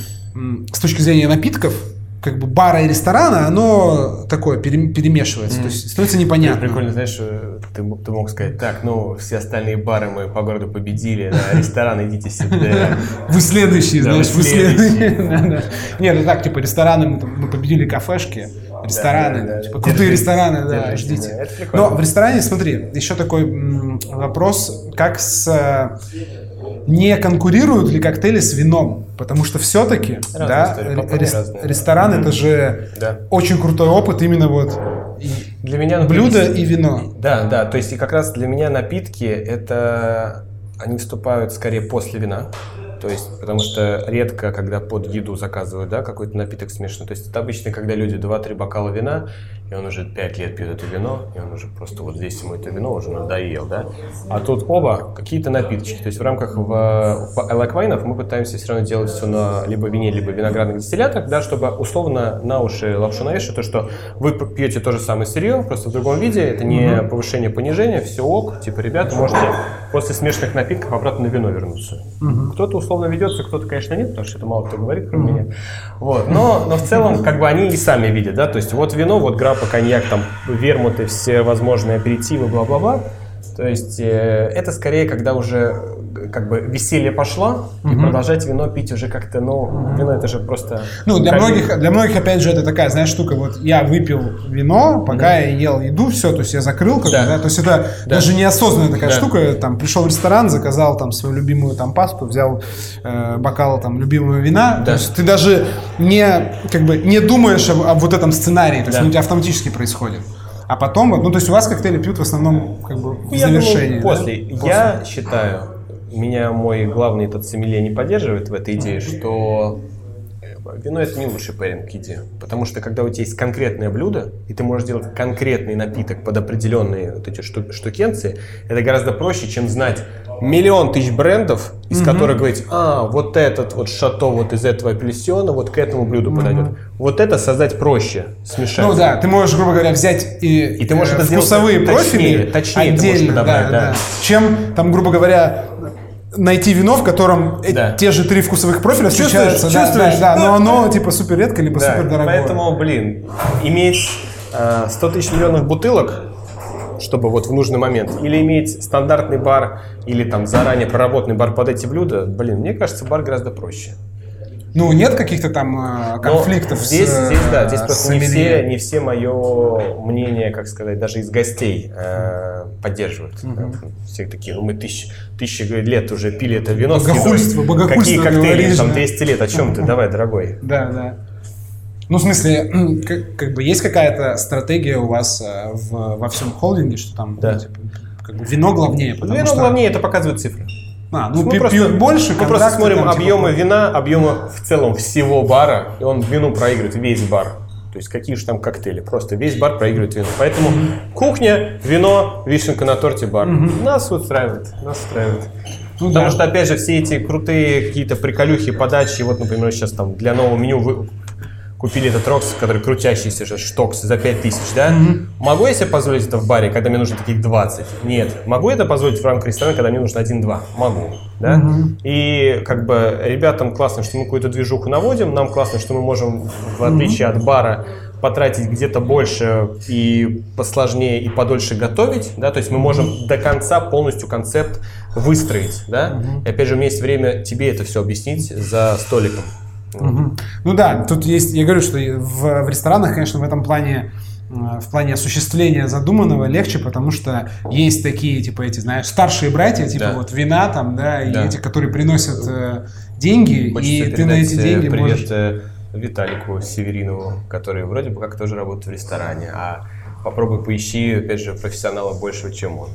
[SPEAKER 1] с точки зрения напитков, как бы бара и ресторана, оно такое перемешивается, mm. то есть становится непонятно.
[SPEAKER 2] Прикольно, знаешь, э, ты, ты мог сказать, так, ну, все остальные бары мы по городу победили, да, рестораны идите сюда.
[SPEAKER 1] Вы следующие, знаешь, вы следующие. Нет, ну так, типа, рестораны мы победили кафешки, рестораны, типа, крутые рестораны, да, ждите. Но в ресторане, смотри, еще такой вопрос, как с не конкурируют ли коктейли с вином? Потому что все-таки да, рес, ресторан mm-hmm. это же да. очень крутой опыт именно вот и для меня например, блюдо и вино.
[SPEAKER 2] Да, да, то есть и как раз для меня напитки это они вступают скорее после вина. То есть, потому что редко, когда под еду заказывают, да, какой-то напиток смешанный. То есть, это обычно, когда люди 2-3 бокала вина, и он уже 5 лет пьет это вино, и он уже просто вот здесь ему это вино уже надоел, да. А тут оба какие-то напиточки. То есть, в рамках в, в элаквайнов мы пытаемся все равно делать все на либо вине, либо виноградных дистиллятах, да, чтобы условно на уши лапшу навешать, то, что вы пьете то же самое сырье, просто в другом виде, это не mm-hmm. повышение, понижение, все ок, типа, ребята, можете после смешанных напитков обратно на вино вернуться. Mm-hmm. Кто-то условно ведется, кто-то, конечно, нет, потому что это мало кто говорит, кроме mm-hmm. меня. Вот. Но, но в целом, как бы они и сами видят, да, то есть вот вино, вот граппа, коньяк, там, вермуты, все возможные аперитивы, бла-бла-бла. То есть э, это скорее, когда уже как бы веселье пошло, угу. и продолжать вино пить уже как-то, ну, вино это же просто...
[SPEAKER 1] Ну, для многих, для многих, опять же, это такая, знаешь, штука, вот я выпил вино, пока угу. я ел еду, все, то есть я закрыл, как да. да, то есть это да. даже неосознанная такая да. штука, там, пришел в ресторан, заказал там свою любимую там пасту, взял э, бокал там любимого вина, да. то есть ты даже не, как бы, не думаешь об, об вот этом сценарии, то есть да. у тебя автоматически происходит. А потом, ну, то есть у вас коктейли пьют в основном как бы в я завершении.
[SPEAKER 2] Думаю, после. Да? после. Я считаю, меня мой главный этот сомелье не поддерживает в этой идее, что вино это не лучший пэринг к еде. Потому что когда у тебя есть конкретное блюдо, и ты можешь делать конкретный напиток под определенные вот эти штукенции, это гораздо проще, чем знать миллион тысяч брендов, из mm которых говорить, а, вот этот вот шато вот из этого апельсиона вот к этому блюду mm подойдет. Вот это создать проще, смешать.
[SPEAKER 1] Ну да, ты можешь, грубо говоря, взять и, и ты можешь э, это вкусовые профили точнее, точнее отдельно, подобрать, да, да. да. чем там, грубо говоря, найти вино, в котором да. те же три вкусовых профиля чувствуешь, встречаются. Чувствуешь, да, да, да, но оно типа супер редко, либо да, супер дорогое.
[SPEAKER 2] Поэтому, блин, иметь э, 100 тысяч миллионных бутылок, чтобы вот в нужный момент, или иметь стандартный бар, или там заранее проработанный бар под эти блюда, блин, мне кажется, бар гораздо проще.
[SPEAKER 1] Ну, нет каких-то там э, конфликтов
[SPEAKER 2] Но здесь, с, здесь, да, здесь просто не все, не все мое мнение, как сказать, даже из гостей э, поддерживают. Угу. Все такие, ну мы тысячи, тысячи лет уже пили это вино.
[SPEAKER 1] Богохульство, богохульство
[SPEAKER 2] Какие коктейли, там 200 лет, о чем ты? Давай, дорогой.
[SPEAKER 1] Да, да. Ну, в смысле, как, как бы есть какая-то стратегия у вас э, в, во всем холдинге, что там да. ну, типа, как бы вино главнее?
[SPEAKER 2] Вино что... главнее, это показывают цифры.
[SPEAKER 1] А, ну, мы просто, больше,
[SPEAKER 2] мы просто смотрим там, типа, объемы типа... вина, объемы в целом всего бара, и он вину проигрывает весь бар. То есть какие же там коктейли, просто весь бар проигрывает вино. Поэтому mm-hmm. кухня, вино, вишенка на торте, бар. Mm-hmm. Нас устраивает, нас устраивает. Ну, Потому да. что, опять же, все эти крутые какие-то приколюхи, подачи, вот, например, сейчас там для нового меню вы купили этот Рокс, который крутящийся же штокс за 5000, да? Mm-hmm. Могу я себе позволить это в баре, когда мне нужно таких 20? Нет. Могу я это позволить в рамках ресторана, когда мне нужно 1-2? Могу, да? Mm-hmm. И как бы ребятам классно, что мы какую-то движуху наводим, нам классно, что мы можем, в отличие mm-hmm. от бара, потратить где-то больше и посложнее и подольше готовить, да, то есть мы можем до конца полностью концепт выстроить, да, mm-hmm. и опять же у меня есть время тебе это все объяснить за столиком.
[SPEAKER 1] Угу. Ну да, тут есть, я говорю, что в, в ресторанах, конечно, в этом плане э, в плане осуществления задуманного легче, потому что есть такие, типа, эти, знаешь, старшие братья, типа да. вот вина там, да, и да. эти, которые приносят э, деньги, Хочется и ты на эти деньги
[SPEAKER 2] привет
[SPEAKER 1] можешь...
[SPEAKER 2] Э, Виталику Северинову, который вроде бы как тоже работает в ресторане, а попробуй поищи, опять же, профессионала большего, чем он.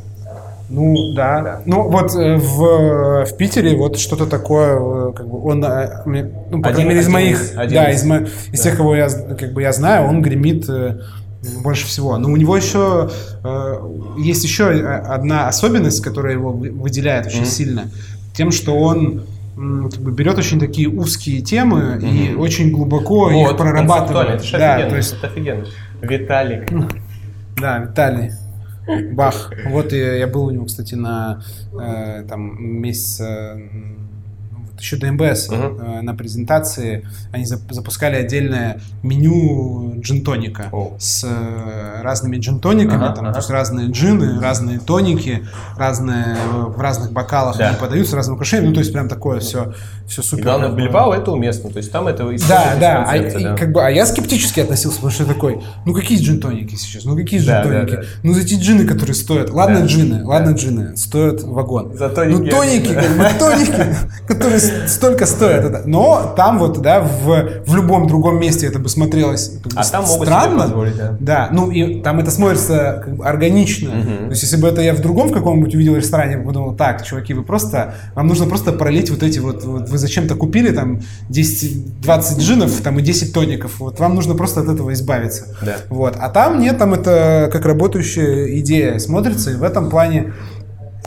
[SPEAKER 1] Ну да. да. Ну вот э, в, в Питере вот что-то такое, э, как бы он, э, ну, по крайней мере, из моих, один да, из, из, из да. тех, кого я, как бы я знаю, он гремит больше всего. Но у него еще есть еще одна особенность, которая его выделяет очень mm-hmm. сильно, тем, что он как бы берет очень такие узкие темы mm-hmm. и очень глубоко вот, их прорабатывает.
[SPEAKER 2] Это да, то есть это офигенно. Виталик.
[SPEAKER 1] Да, Виталий. Бах. Вот я, был у него, кстати, на э, там месяц э, еще до МБС uh-huh. на презентации они запускали отдельное меню джин-тоника oh. с разными джин-тониками, uh-huh, там, uh-huh. то есть разные джины, разные тоники, разные в разных бокалах да. они подаются, разные украшения, ну то есть прям такое все, все супер. И
[SPEAKER 2] главное, в Билбао это уместно, то есть там это
[SPEAKER 1] Да, да, а, да. Как бы, а я скептически относился, потому что такой, ну какие джин-тоники сейчас, ну какие джин-тоники, да, да, да. ну за эти джины, которые стоят, ладно да. джины, ладно джины, стоят вагон. За тоники. Ну тоники, как бы тоники, которые столько стоят. Но там вот, да, в, в любом другом месте это бы смотрелось
[SPEAKER 2] а там могут странно. позволить,
[SPEAKER 1] да. Да, ну и там это смотрится как бы органично. Угу. То есть если бы это я в другом в каком-нибудь увидел ресторане, я бы подумал, так, чуваки, вы просто, вам нужно просто пролить вот эти вот, вот вы зачем-то купили там 10-20 джинов там и 10 тоников, вот вам нужно просто от этого избавиться. Да. Вот. А там нет, там это как работающая идея смотрится, и в этом плане,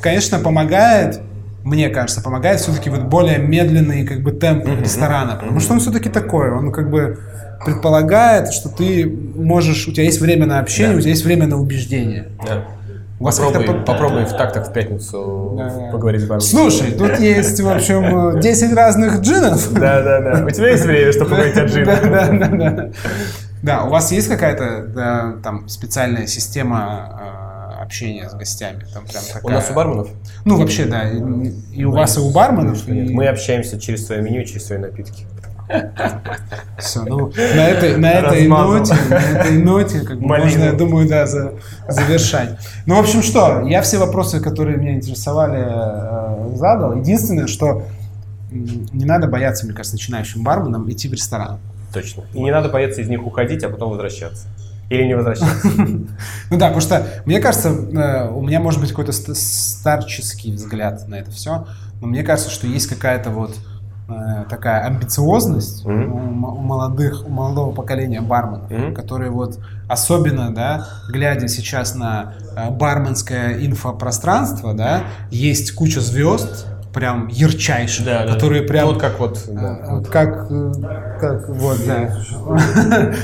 [SPEAKER 1] конечно, помогает мне кажется, помогает все-таки вот более медленный как бы темп mm-hmm. ресторана, потому что он все-таки такой, он как бы предполагает, что ты можешь, у тебя есть время на общение, да. у тебя есть время на убеждение. Да.
[SPEAKER 2] Попробуй, по... попробуй в тактах в пятницу да. поговорить с барменом.
[SPEAKER 1] Слушай, тут есть, в общем, 10 разных джинов.
[SPEAKER 2] Да, да, да. У тебя есть время, чтобы поговорить о джинах.
[SPEAKER 1] Да, да, у вас есть какая-то да, там специальная система э, общения с гостями? Там прям такая...
[SPEAKER 2] У нас у барменов?
[SPEAKER 1] Ну, вообще, да. И, и у вас, и у барменов?
[SPEAKER 2] И... мы общаемся через свое меню, через свои напитки.
[SPEAKER 1] Все, ну, на этой, на этой ноте, на этой ноте, как бы, можно, я думаю, да, за, завершать. Ну, в общем, что, я все вопросы, которые меня интересовали, э, задал. Единственное, что не надо бояться, мне кажется, начинающим барменам идти в ресторан.
[SPEAKER 2] Точно. И не надо бояться из них уходить, а потом возвращаться. Или не возвращаться.
[SPEAKER 1] Ну да, потому что, мне кажется, э, у меня может быть какой-то старческий взгляд на это все, но мне кажется, что есть какая-то вот такая амбициозность mm-hmm. у, у молодых, у молодого поколения барменов, mm-hmm. которые вот особенно, да, глядя сейчас на э, барменское инфопространство, да, есть куча звезд, прям ярчайших, да, которые да. прям...
[SPEAKER 2] Вот как вот... Да,
[SPEAKER 1] э, вот. Как, э, как, вот, да.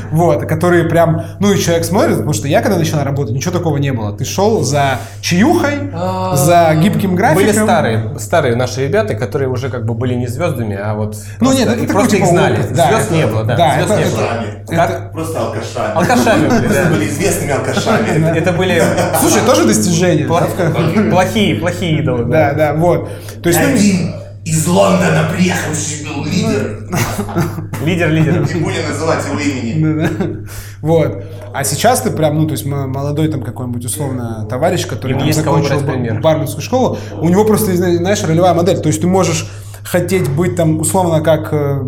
[SPEAKER 1] вот, которые прям... Ну, и человек смотрит, потому что я, когда начинал работать, ничего такого не было. Ты шел за чаюхой, а, за гибким графиком.
[SPEAKER 2] Были старые, старые наши ребята, которые уже как бы были не звездами, а вот...
[SPEAKER 1] Ну, нет, это
[SPEAKER 2] просто их знали. Звезд не было, да. Звезд не
[SPEAKER 3] было. Просто алкашами.
[SPEAKER 2] Алкашами были,
[SPEAKER 3] были известными алкашами.
[SPEAKER 2] Это были...
[SPEAKER 1] Слушай, тоже достижения.
[SPEAKER 2] Плохие, плохие идолы.
[SPEAKER 1] Да, да, вот. То есть,
[SPEAKER 3] один из Лондона приехавший был лидер.
[SPEAKER 2] Лидер, лидер.
[SPEAKER 3] Не будем называть его имени.
[SPEAKER 1] Вот. А сейчас ты прям, ну, то есть молодой там какой-нибудь условно товарищ, который там, закончил барменскую школу, у него просто, знаешь, ролевая модель. То есть ты можешь хотеть быть там условно как э,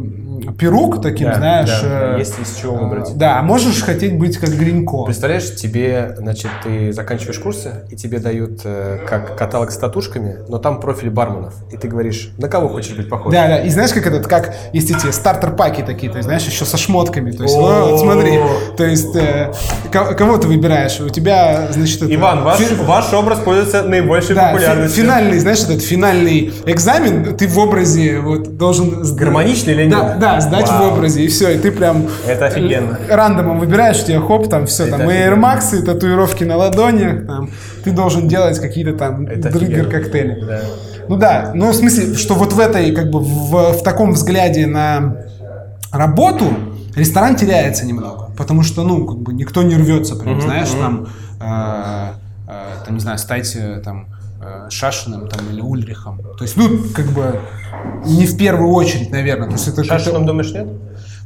[SPEAKER 1] перук таким, да, знаешь.
[SPEAKER 2] Да, э, есть из чего выбрать.
[SPEAKER 1] Да, можешь хотеть быть как Гринько.
[SPEAKER 2] Представляешь, тебе, значит, ты заканчиваешь курсы, и тебе дают э, как каталог с татушками, но там профиль барменов. И ты говоришь, на кого хочешь быть похож?
[SPEAKER 1] Да, да. И знаешь, как этот, как есть эти стартер-паки такие, то есть, знаешь, еще со шмотками. То есть, вот, смотри, то есть, э, кого ты выбираешь? У тебя, значит.
[SPEAKER 2] Иван, ваш, образ пользуется наибольшей да, популярностью.
[SPEAKER 1] финальный, знаешь, этот финальный экзамен, ты в образе вот должен...
[SPEAKER 2] Гармоничный или нет?
[SPEAKER 1] Да, да, сдать Вау. в образе, и все, и ты прям...
[SPEAKER 2] Это офигенно.
[SPEAKER 1] Рандомом выбираешь, у тебя хоп, там все, Это там Air Max, татуировки на ладонях, там, ты должен делать какие-то там дрыгер-коктейли. Да. Ну да, ну в смысле, что вот в этой, как бы, в, в таком взгляде на работу ресторан теряется немного, потому что, ну, как бы никто не рвется, прям, mm-hmm, знаешь, там, э, э, там, не знаю, стать э, там э, Шашиным там, или Ульрихом. То есть, ну, как бы не в первую очередь, наверное. То есть это
[SPEAKER 2] Шашиным, думаешь, нет?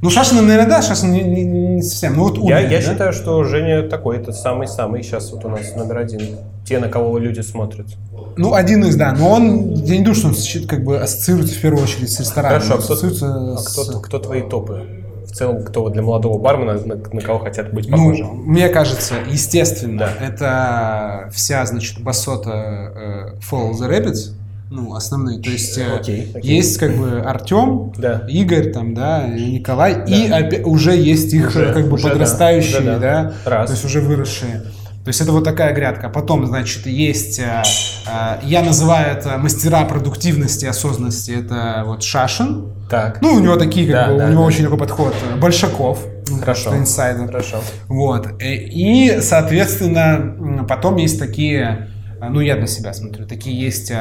[SPEAKER 1] Ну, Шашиным, наверное, да, Шашин не, не, не совсем. Ну, вот
[SPEAKER 2] Ульрих, я, я да? считаю, что Женя такой, это самый-самый сейчас вот у нас номер один. Те, на кого люди смотрят.
[SPEAKER 1] Ну, один из, да. Но он, я не думаю, что он как бы ассоциируется в первую очередь с рестораном.
[SPEAKER 2] Хорошо, а кто, а кто, кто твои топы? В целом, кто для молодого бармена, на, на кого хотят быть похожи? Ну,
[SPEAKER 1] мне кажется, естественно, да. это вся, значит, басота э, Follow the Rabbits, ну, основные. То есть э, окей, окей. есть как бы Артем, да. Игорь, там, да, Николай, да. и опять, уже есть их уже, как бы уже, подрастающие, да, да, да. Раз. то есть уже выросшие. То есть это вот такая грядка. Потом, значит, есть, э, э, я называю это мастера продуктивности, осознанности, это вот Шашин.
[SPEAKER 2] Так.
[SPEAKER 1] Ну, у него такие, как да, бы, да, у него да. очень такой подход. Большаков.
[SPEAKER 2] Хорошо.
[SPEAKER 1] Инсайдер.
[SPEAKER 2] Хорошо.
[SPEAKER 1] Вот. И, соответственно, потом есть такие ну, я для себя смотрю, такие есть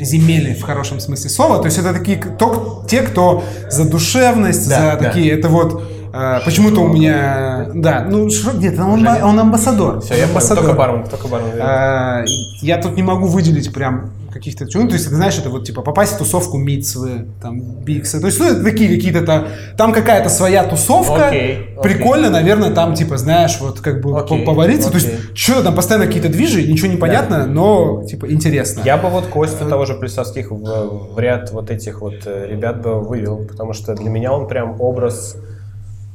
[SPEAKER 1] земели в хорошем смысле слова. То есть это такие, то, те, кто за душевность, да, за да. такие, это вот а, почему-то у меня, да, ну нет, он, он амбассадор.
[SPEAKER 2] Все, я амбассадор. Только бармен, только бармен.
[SPEAKER 1] А, я тут не могу выделить прям каких-то ну, то есть ты знаешь, это вот типа попасть в тусовку Митсвы, там Бикса, то есть ну это такие какие-то там, там какая-то своя тусовка, okay, okay. прикольно, наверное, там типа знаешь вот как бы okay, повариться, okay. то есть что там постоянно какие-то движи, ничего не понятно, да. но типа интересно.
[SPEAKER 2] Я бы вот Костю того же Плесовских в, в ряд вот этих вот э, ребят бы вывел, потому что для меня он прям образ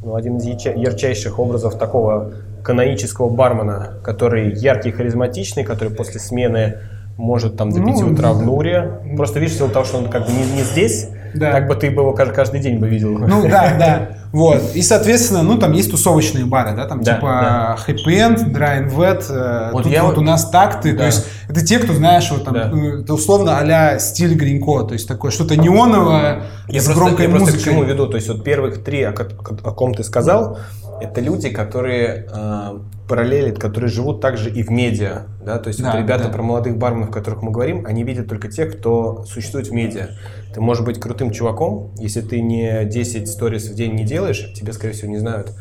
[SPEAKER 2] ну, один из ярчайших образов такого канонического бармена, который яркий, харизматичный, который после смены может там до 5 ну, утра в Нуре. Просто видишь, из-за того, что он как бы не, не здесь, да. как бы ты бы его каждый день бы видел.
[SPEAKER 1] Ну да, да. Вот. И, соответственно, ну, там есть тусовочные бары, да, там да, типа да. Happy End, Dry and Wet, э, вот тут я вот у нас такты, да. то есть это те, кто, знаешь, вот там, да. Ну, это условно а стиль Гринько, то есть такое что-то неоновое
[SPEAKER 2] я с просто, громкой я музыкой. просто к чему веду, то есть вот первых три, о, о, о ком ты сказал, это люди, которые э, параллелят, которые живут также и в медиа. Да? То есть да, вот ребята да. про молодых барменов, о которых мы говорим, они видят только тех, кто существует в медиа. Ты можешь быть крутым чуваком, если ты не 10 сторис в день не делаешь, тебе, скорее всего, не знают.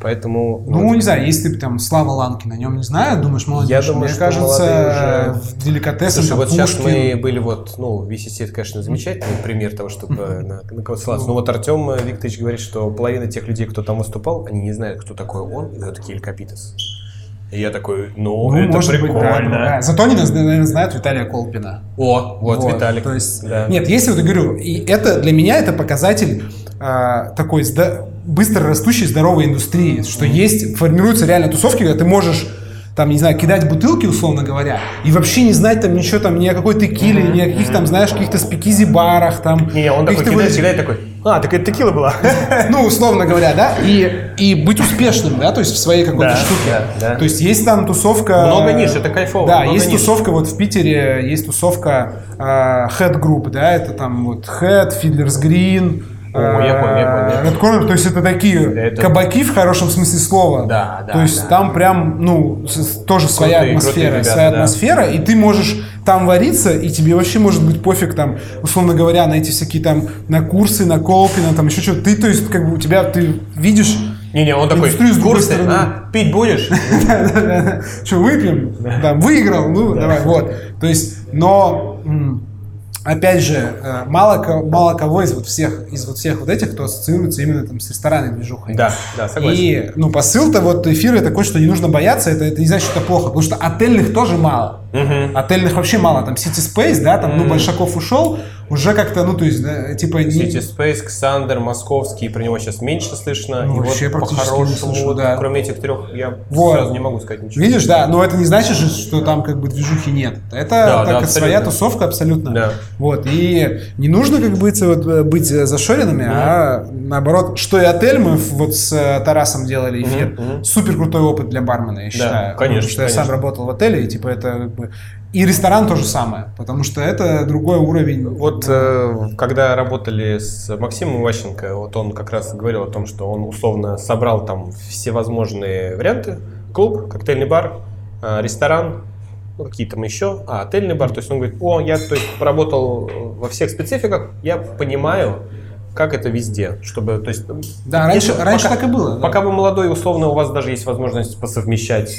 [SPEAKER 2] Поэтому...
[SPEAKER 1] Ну, ну, не знаю, если ты там Слава Ланки на нем не знаю, думаешь, молодежь,
[SPEAKER 2] я думаю,
[SPEAKER 1] мне кажется, уже... в деликатесах
[SPEAKER 2] Слушай, вот сейчас мы были вот, ну, VCC, это, конечно, замечательный пример того, чтобы на, на кого ссылаться. Но вот Артем Викторович говорит, что половина тех людей, кто там выступал, они не знают, кто такой он, и кто такие Элькапитес. И я такой, ну, ну это может прикольно. Быть, да,
[SPEAKER 1] да. Зато они, наверное, знают Виталия Колпина.
[SPEAKER 2] О, вот, вот Виталик.
[SPEAKER 1] То есть, да. Нет, если вот я говорю, и это для меня это показатель а, такой быстро растущей здоровой индустрии, что есть, формируются реально тусовки, когда ты можешь там, не знаю, кидать бутылки, условно говоря, и вообще не знать там ничего там, ни о какой текиле, ни о каких там, знаешь, каких-то спикизи-барах там.
[SPEAKER 2] Не, он такой кидает, кидает такой, а, так это текила была.
[SPEAKER 1] Ну, условно говоря, да, и, и быть успешным, да, то есть в своей какой-то да, штуке. Да, да. То есть есть там тусовка...
[SPEAKER 2] Много ниш, это кайфово.
[SPEAKER 1] Да, есть ниш. тусовка вот в Питере, есть тусовка э, Head Group, да, это там вот Head, Fiddler's Green,
[SPEAKER 2] о, я понял, я понял.
[SPEAKER 1] Corner, то есть это такие это... кабаки в хорошем смысле слова. Да, да. То есть да, там прям, ну, тоже своя атмосфера, ребята, своя да. атмосфера, и ты можешь там вариться, и тебе вообще может быть пофиг там, условно говоря, на эти всякие там, на курсы, на Колпина, там еще что-то. Ты, то есть, как бы у тебя, ты видишь
[SPEAKER 2] не-не, он такой, курсы, а, пить будешь?
[SPEAKER 1] Что, выпьем? Выиграл, ну, давай, вот. То есть, но опять же, э, мало, мало кого из вот всех, из вот всех вот этих, кто ассоциируется именно там с ресторанной движухой.
[SPEAKER 2] Да, да, согласен.
[SPEAKER 1] И, ну, посыл-то вот эфира такой, что не нужно бояться, это, это не значит, что это плохо, потому что отельных тоже мало. Угу. Отельных вообще мало, там City Space, да, там, ну, Большаков ушел, уже как-то, ну, то есть, да, типа...
[SPEAKER 2] City Space, Ксандер, Московский, про него сейчас меньше слышно. Ну, и вообще вот по-хорошему, да. кроме этих трех, я вот. сразу не могу сказать ничего.
[SPEAKER 1] Видишь, да, но это не значит же, что там как бы движухи нет. Это да, так, да, своя тусовка абсолютно. Да. Вот, и не нужно, как бы, вот, быть зашоренными, mm-hmm. а наоборот, что и отель мы вот с э, Тарасом делали эфир. Mm-hmm. Супер крутой опыт для бармена, я считаю.
[SPEAKER 2] Да, конечно.
[SPEAKER 1] Потому что
[SPEAKER 2] конечно.
[SPEAKER 1] я сам работал в отеле, и типа это как бы и ресторан то же самое, потому что это другой уровень.
[SPEAKER 2] Вот э, когда работали с Максимом Ващенко, вот он как раз говорил о том, что он условно собрал там всевозможные варианты. Клуб, коктейльный бар, э, ресторан, ну, какие там еще, а, отельный бар. То есть он говорит, о, я то есть, поработал во всех спецификах, я понимаю, как это везде, чтобы, то есть...
[SPEAKER 1] Да, раньше, если, раньше пока, так и было. Да.
[SPEAKER 2] Пока вы молодой, условно, у вас даже есть возможность посовмещать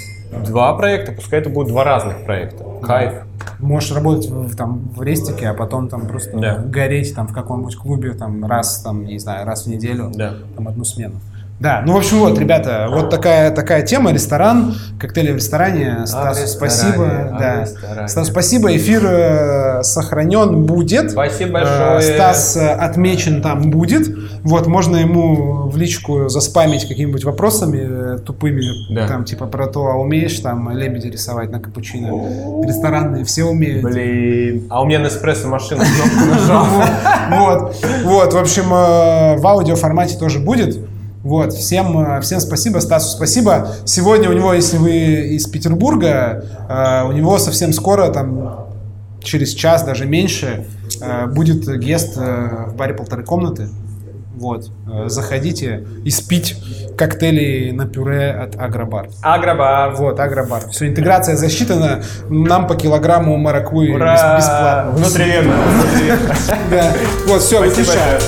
[SPEAKER 2] два проекта, пускай это будут два разных проекта. Кайф.
[SPEAKER 1] Можешь работать в, там, в рестике, а потом там просто да. гореть там в каком-нибудь клубе там раз, там, не знаю, раз в неделю, да. там одну смену. Да, ну, в общем, вот, ребята, вот такая, такая тема, ресторан, коктейли в ресторане. Стас, а спасибо. Да. Ресторане. Стас, спасибо, эфир э, сохранен будет.
[SPEAKER 2] Спасибо большое.
[SPEAKER 1] Э, Стас э, отмечен там будет. Вот, можно ему в личку заспамить какими-нибудь вопросами тупыми, да. там, типа, про то, а умеешь там лебеди рисовать на капучино? Ресторанные все умеют.
[SPEAKER 2] Блин, а у меня на эспрессо машина кнопку нажал.
[SPEAKER 1] Вот, вот, в общем, в аудио формате тоже будет. Вот, всем, э, всем спасибо, Стасу спасибо. Сегодня у него, если вы из Петербурга, э, у него совсем скоро, там, через час, даже меньше, э, будет гест в баре полторы комнаты. Вот, заходите и спить коктейли на пюре от Агробар.
[SPEAKER 2] Агробар.
[SPEAKER 1] Вот, Агробар. Все, интеграция засчитана. Нам по килограмму маракуи бесплатно.
[SPEAKER 2] Внутривенно.
[SPEAKER 1] Да. Вот, все, выключаю.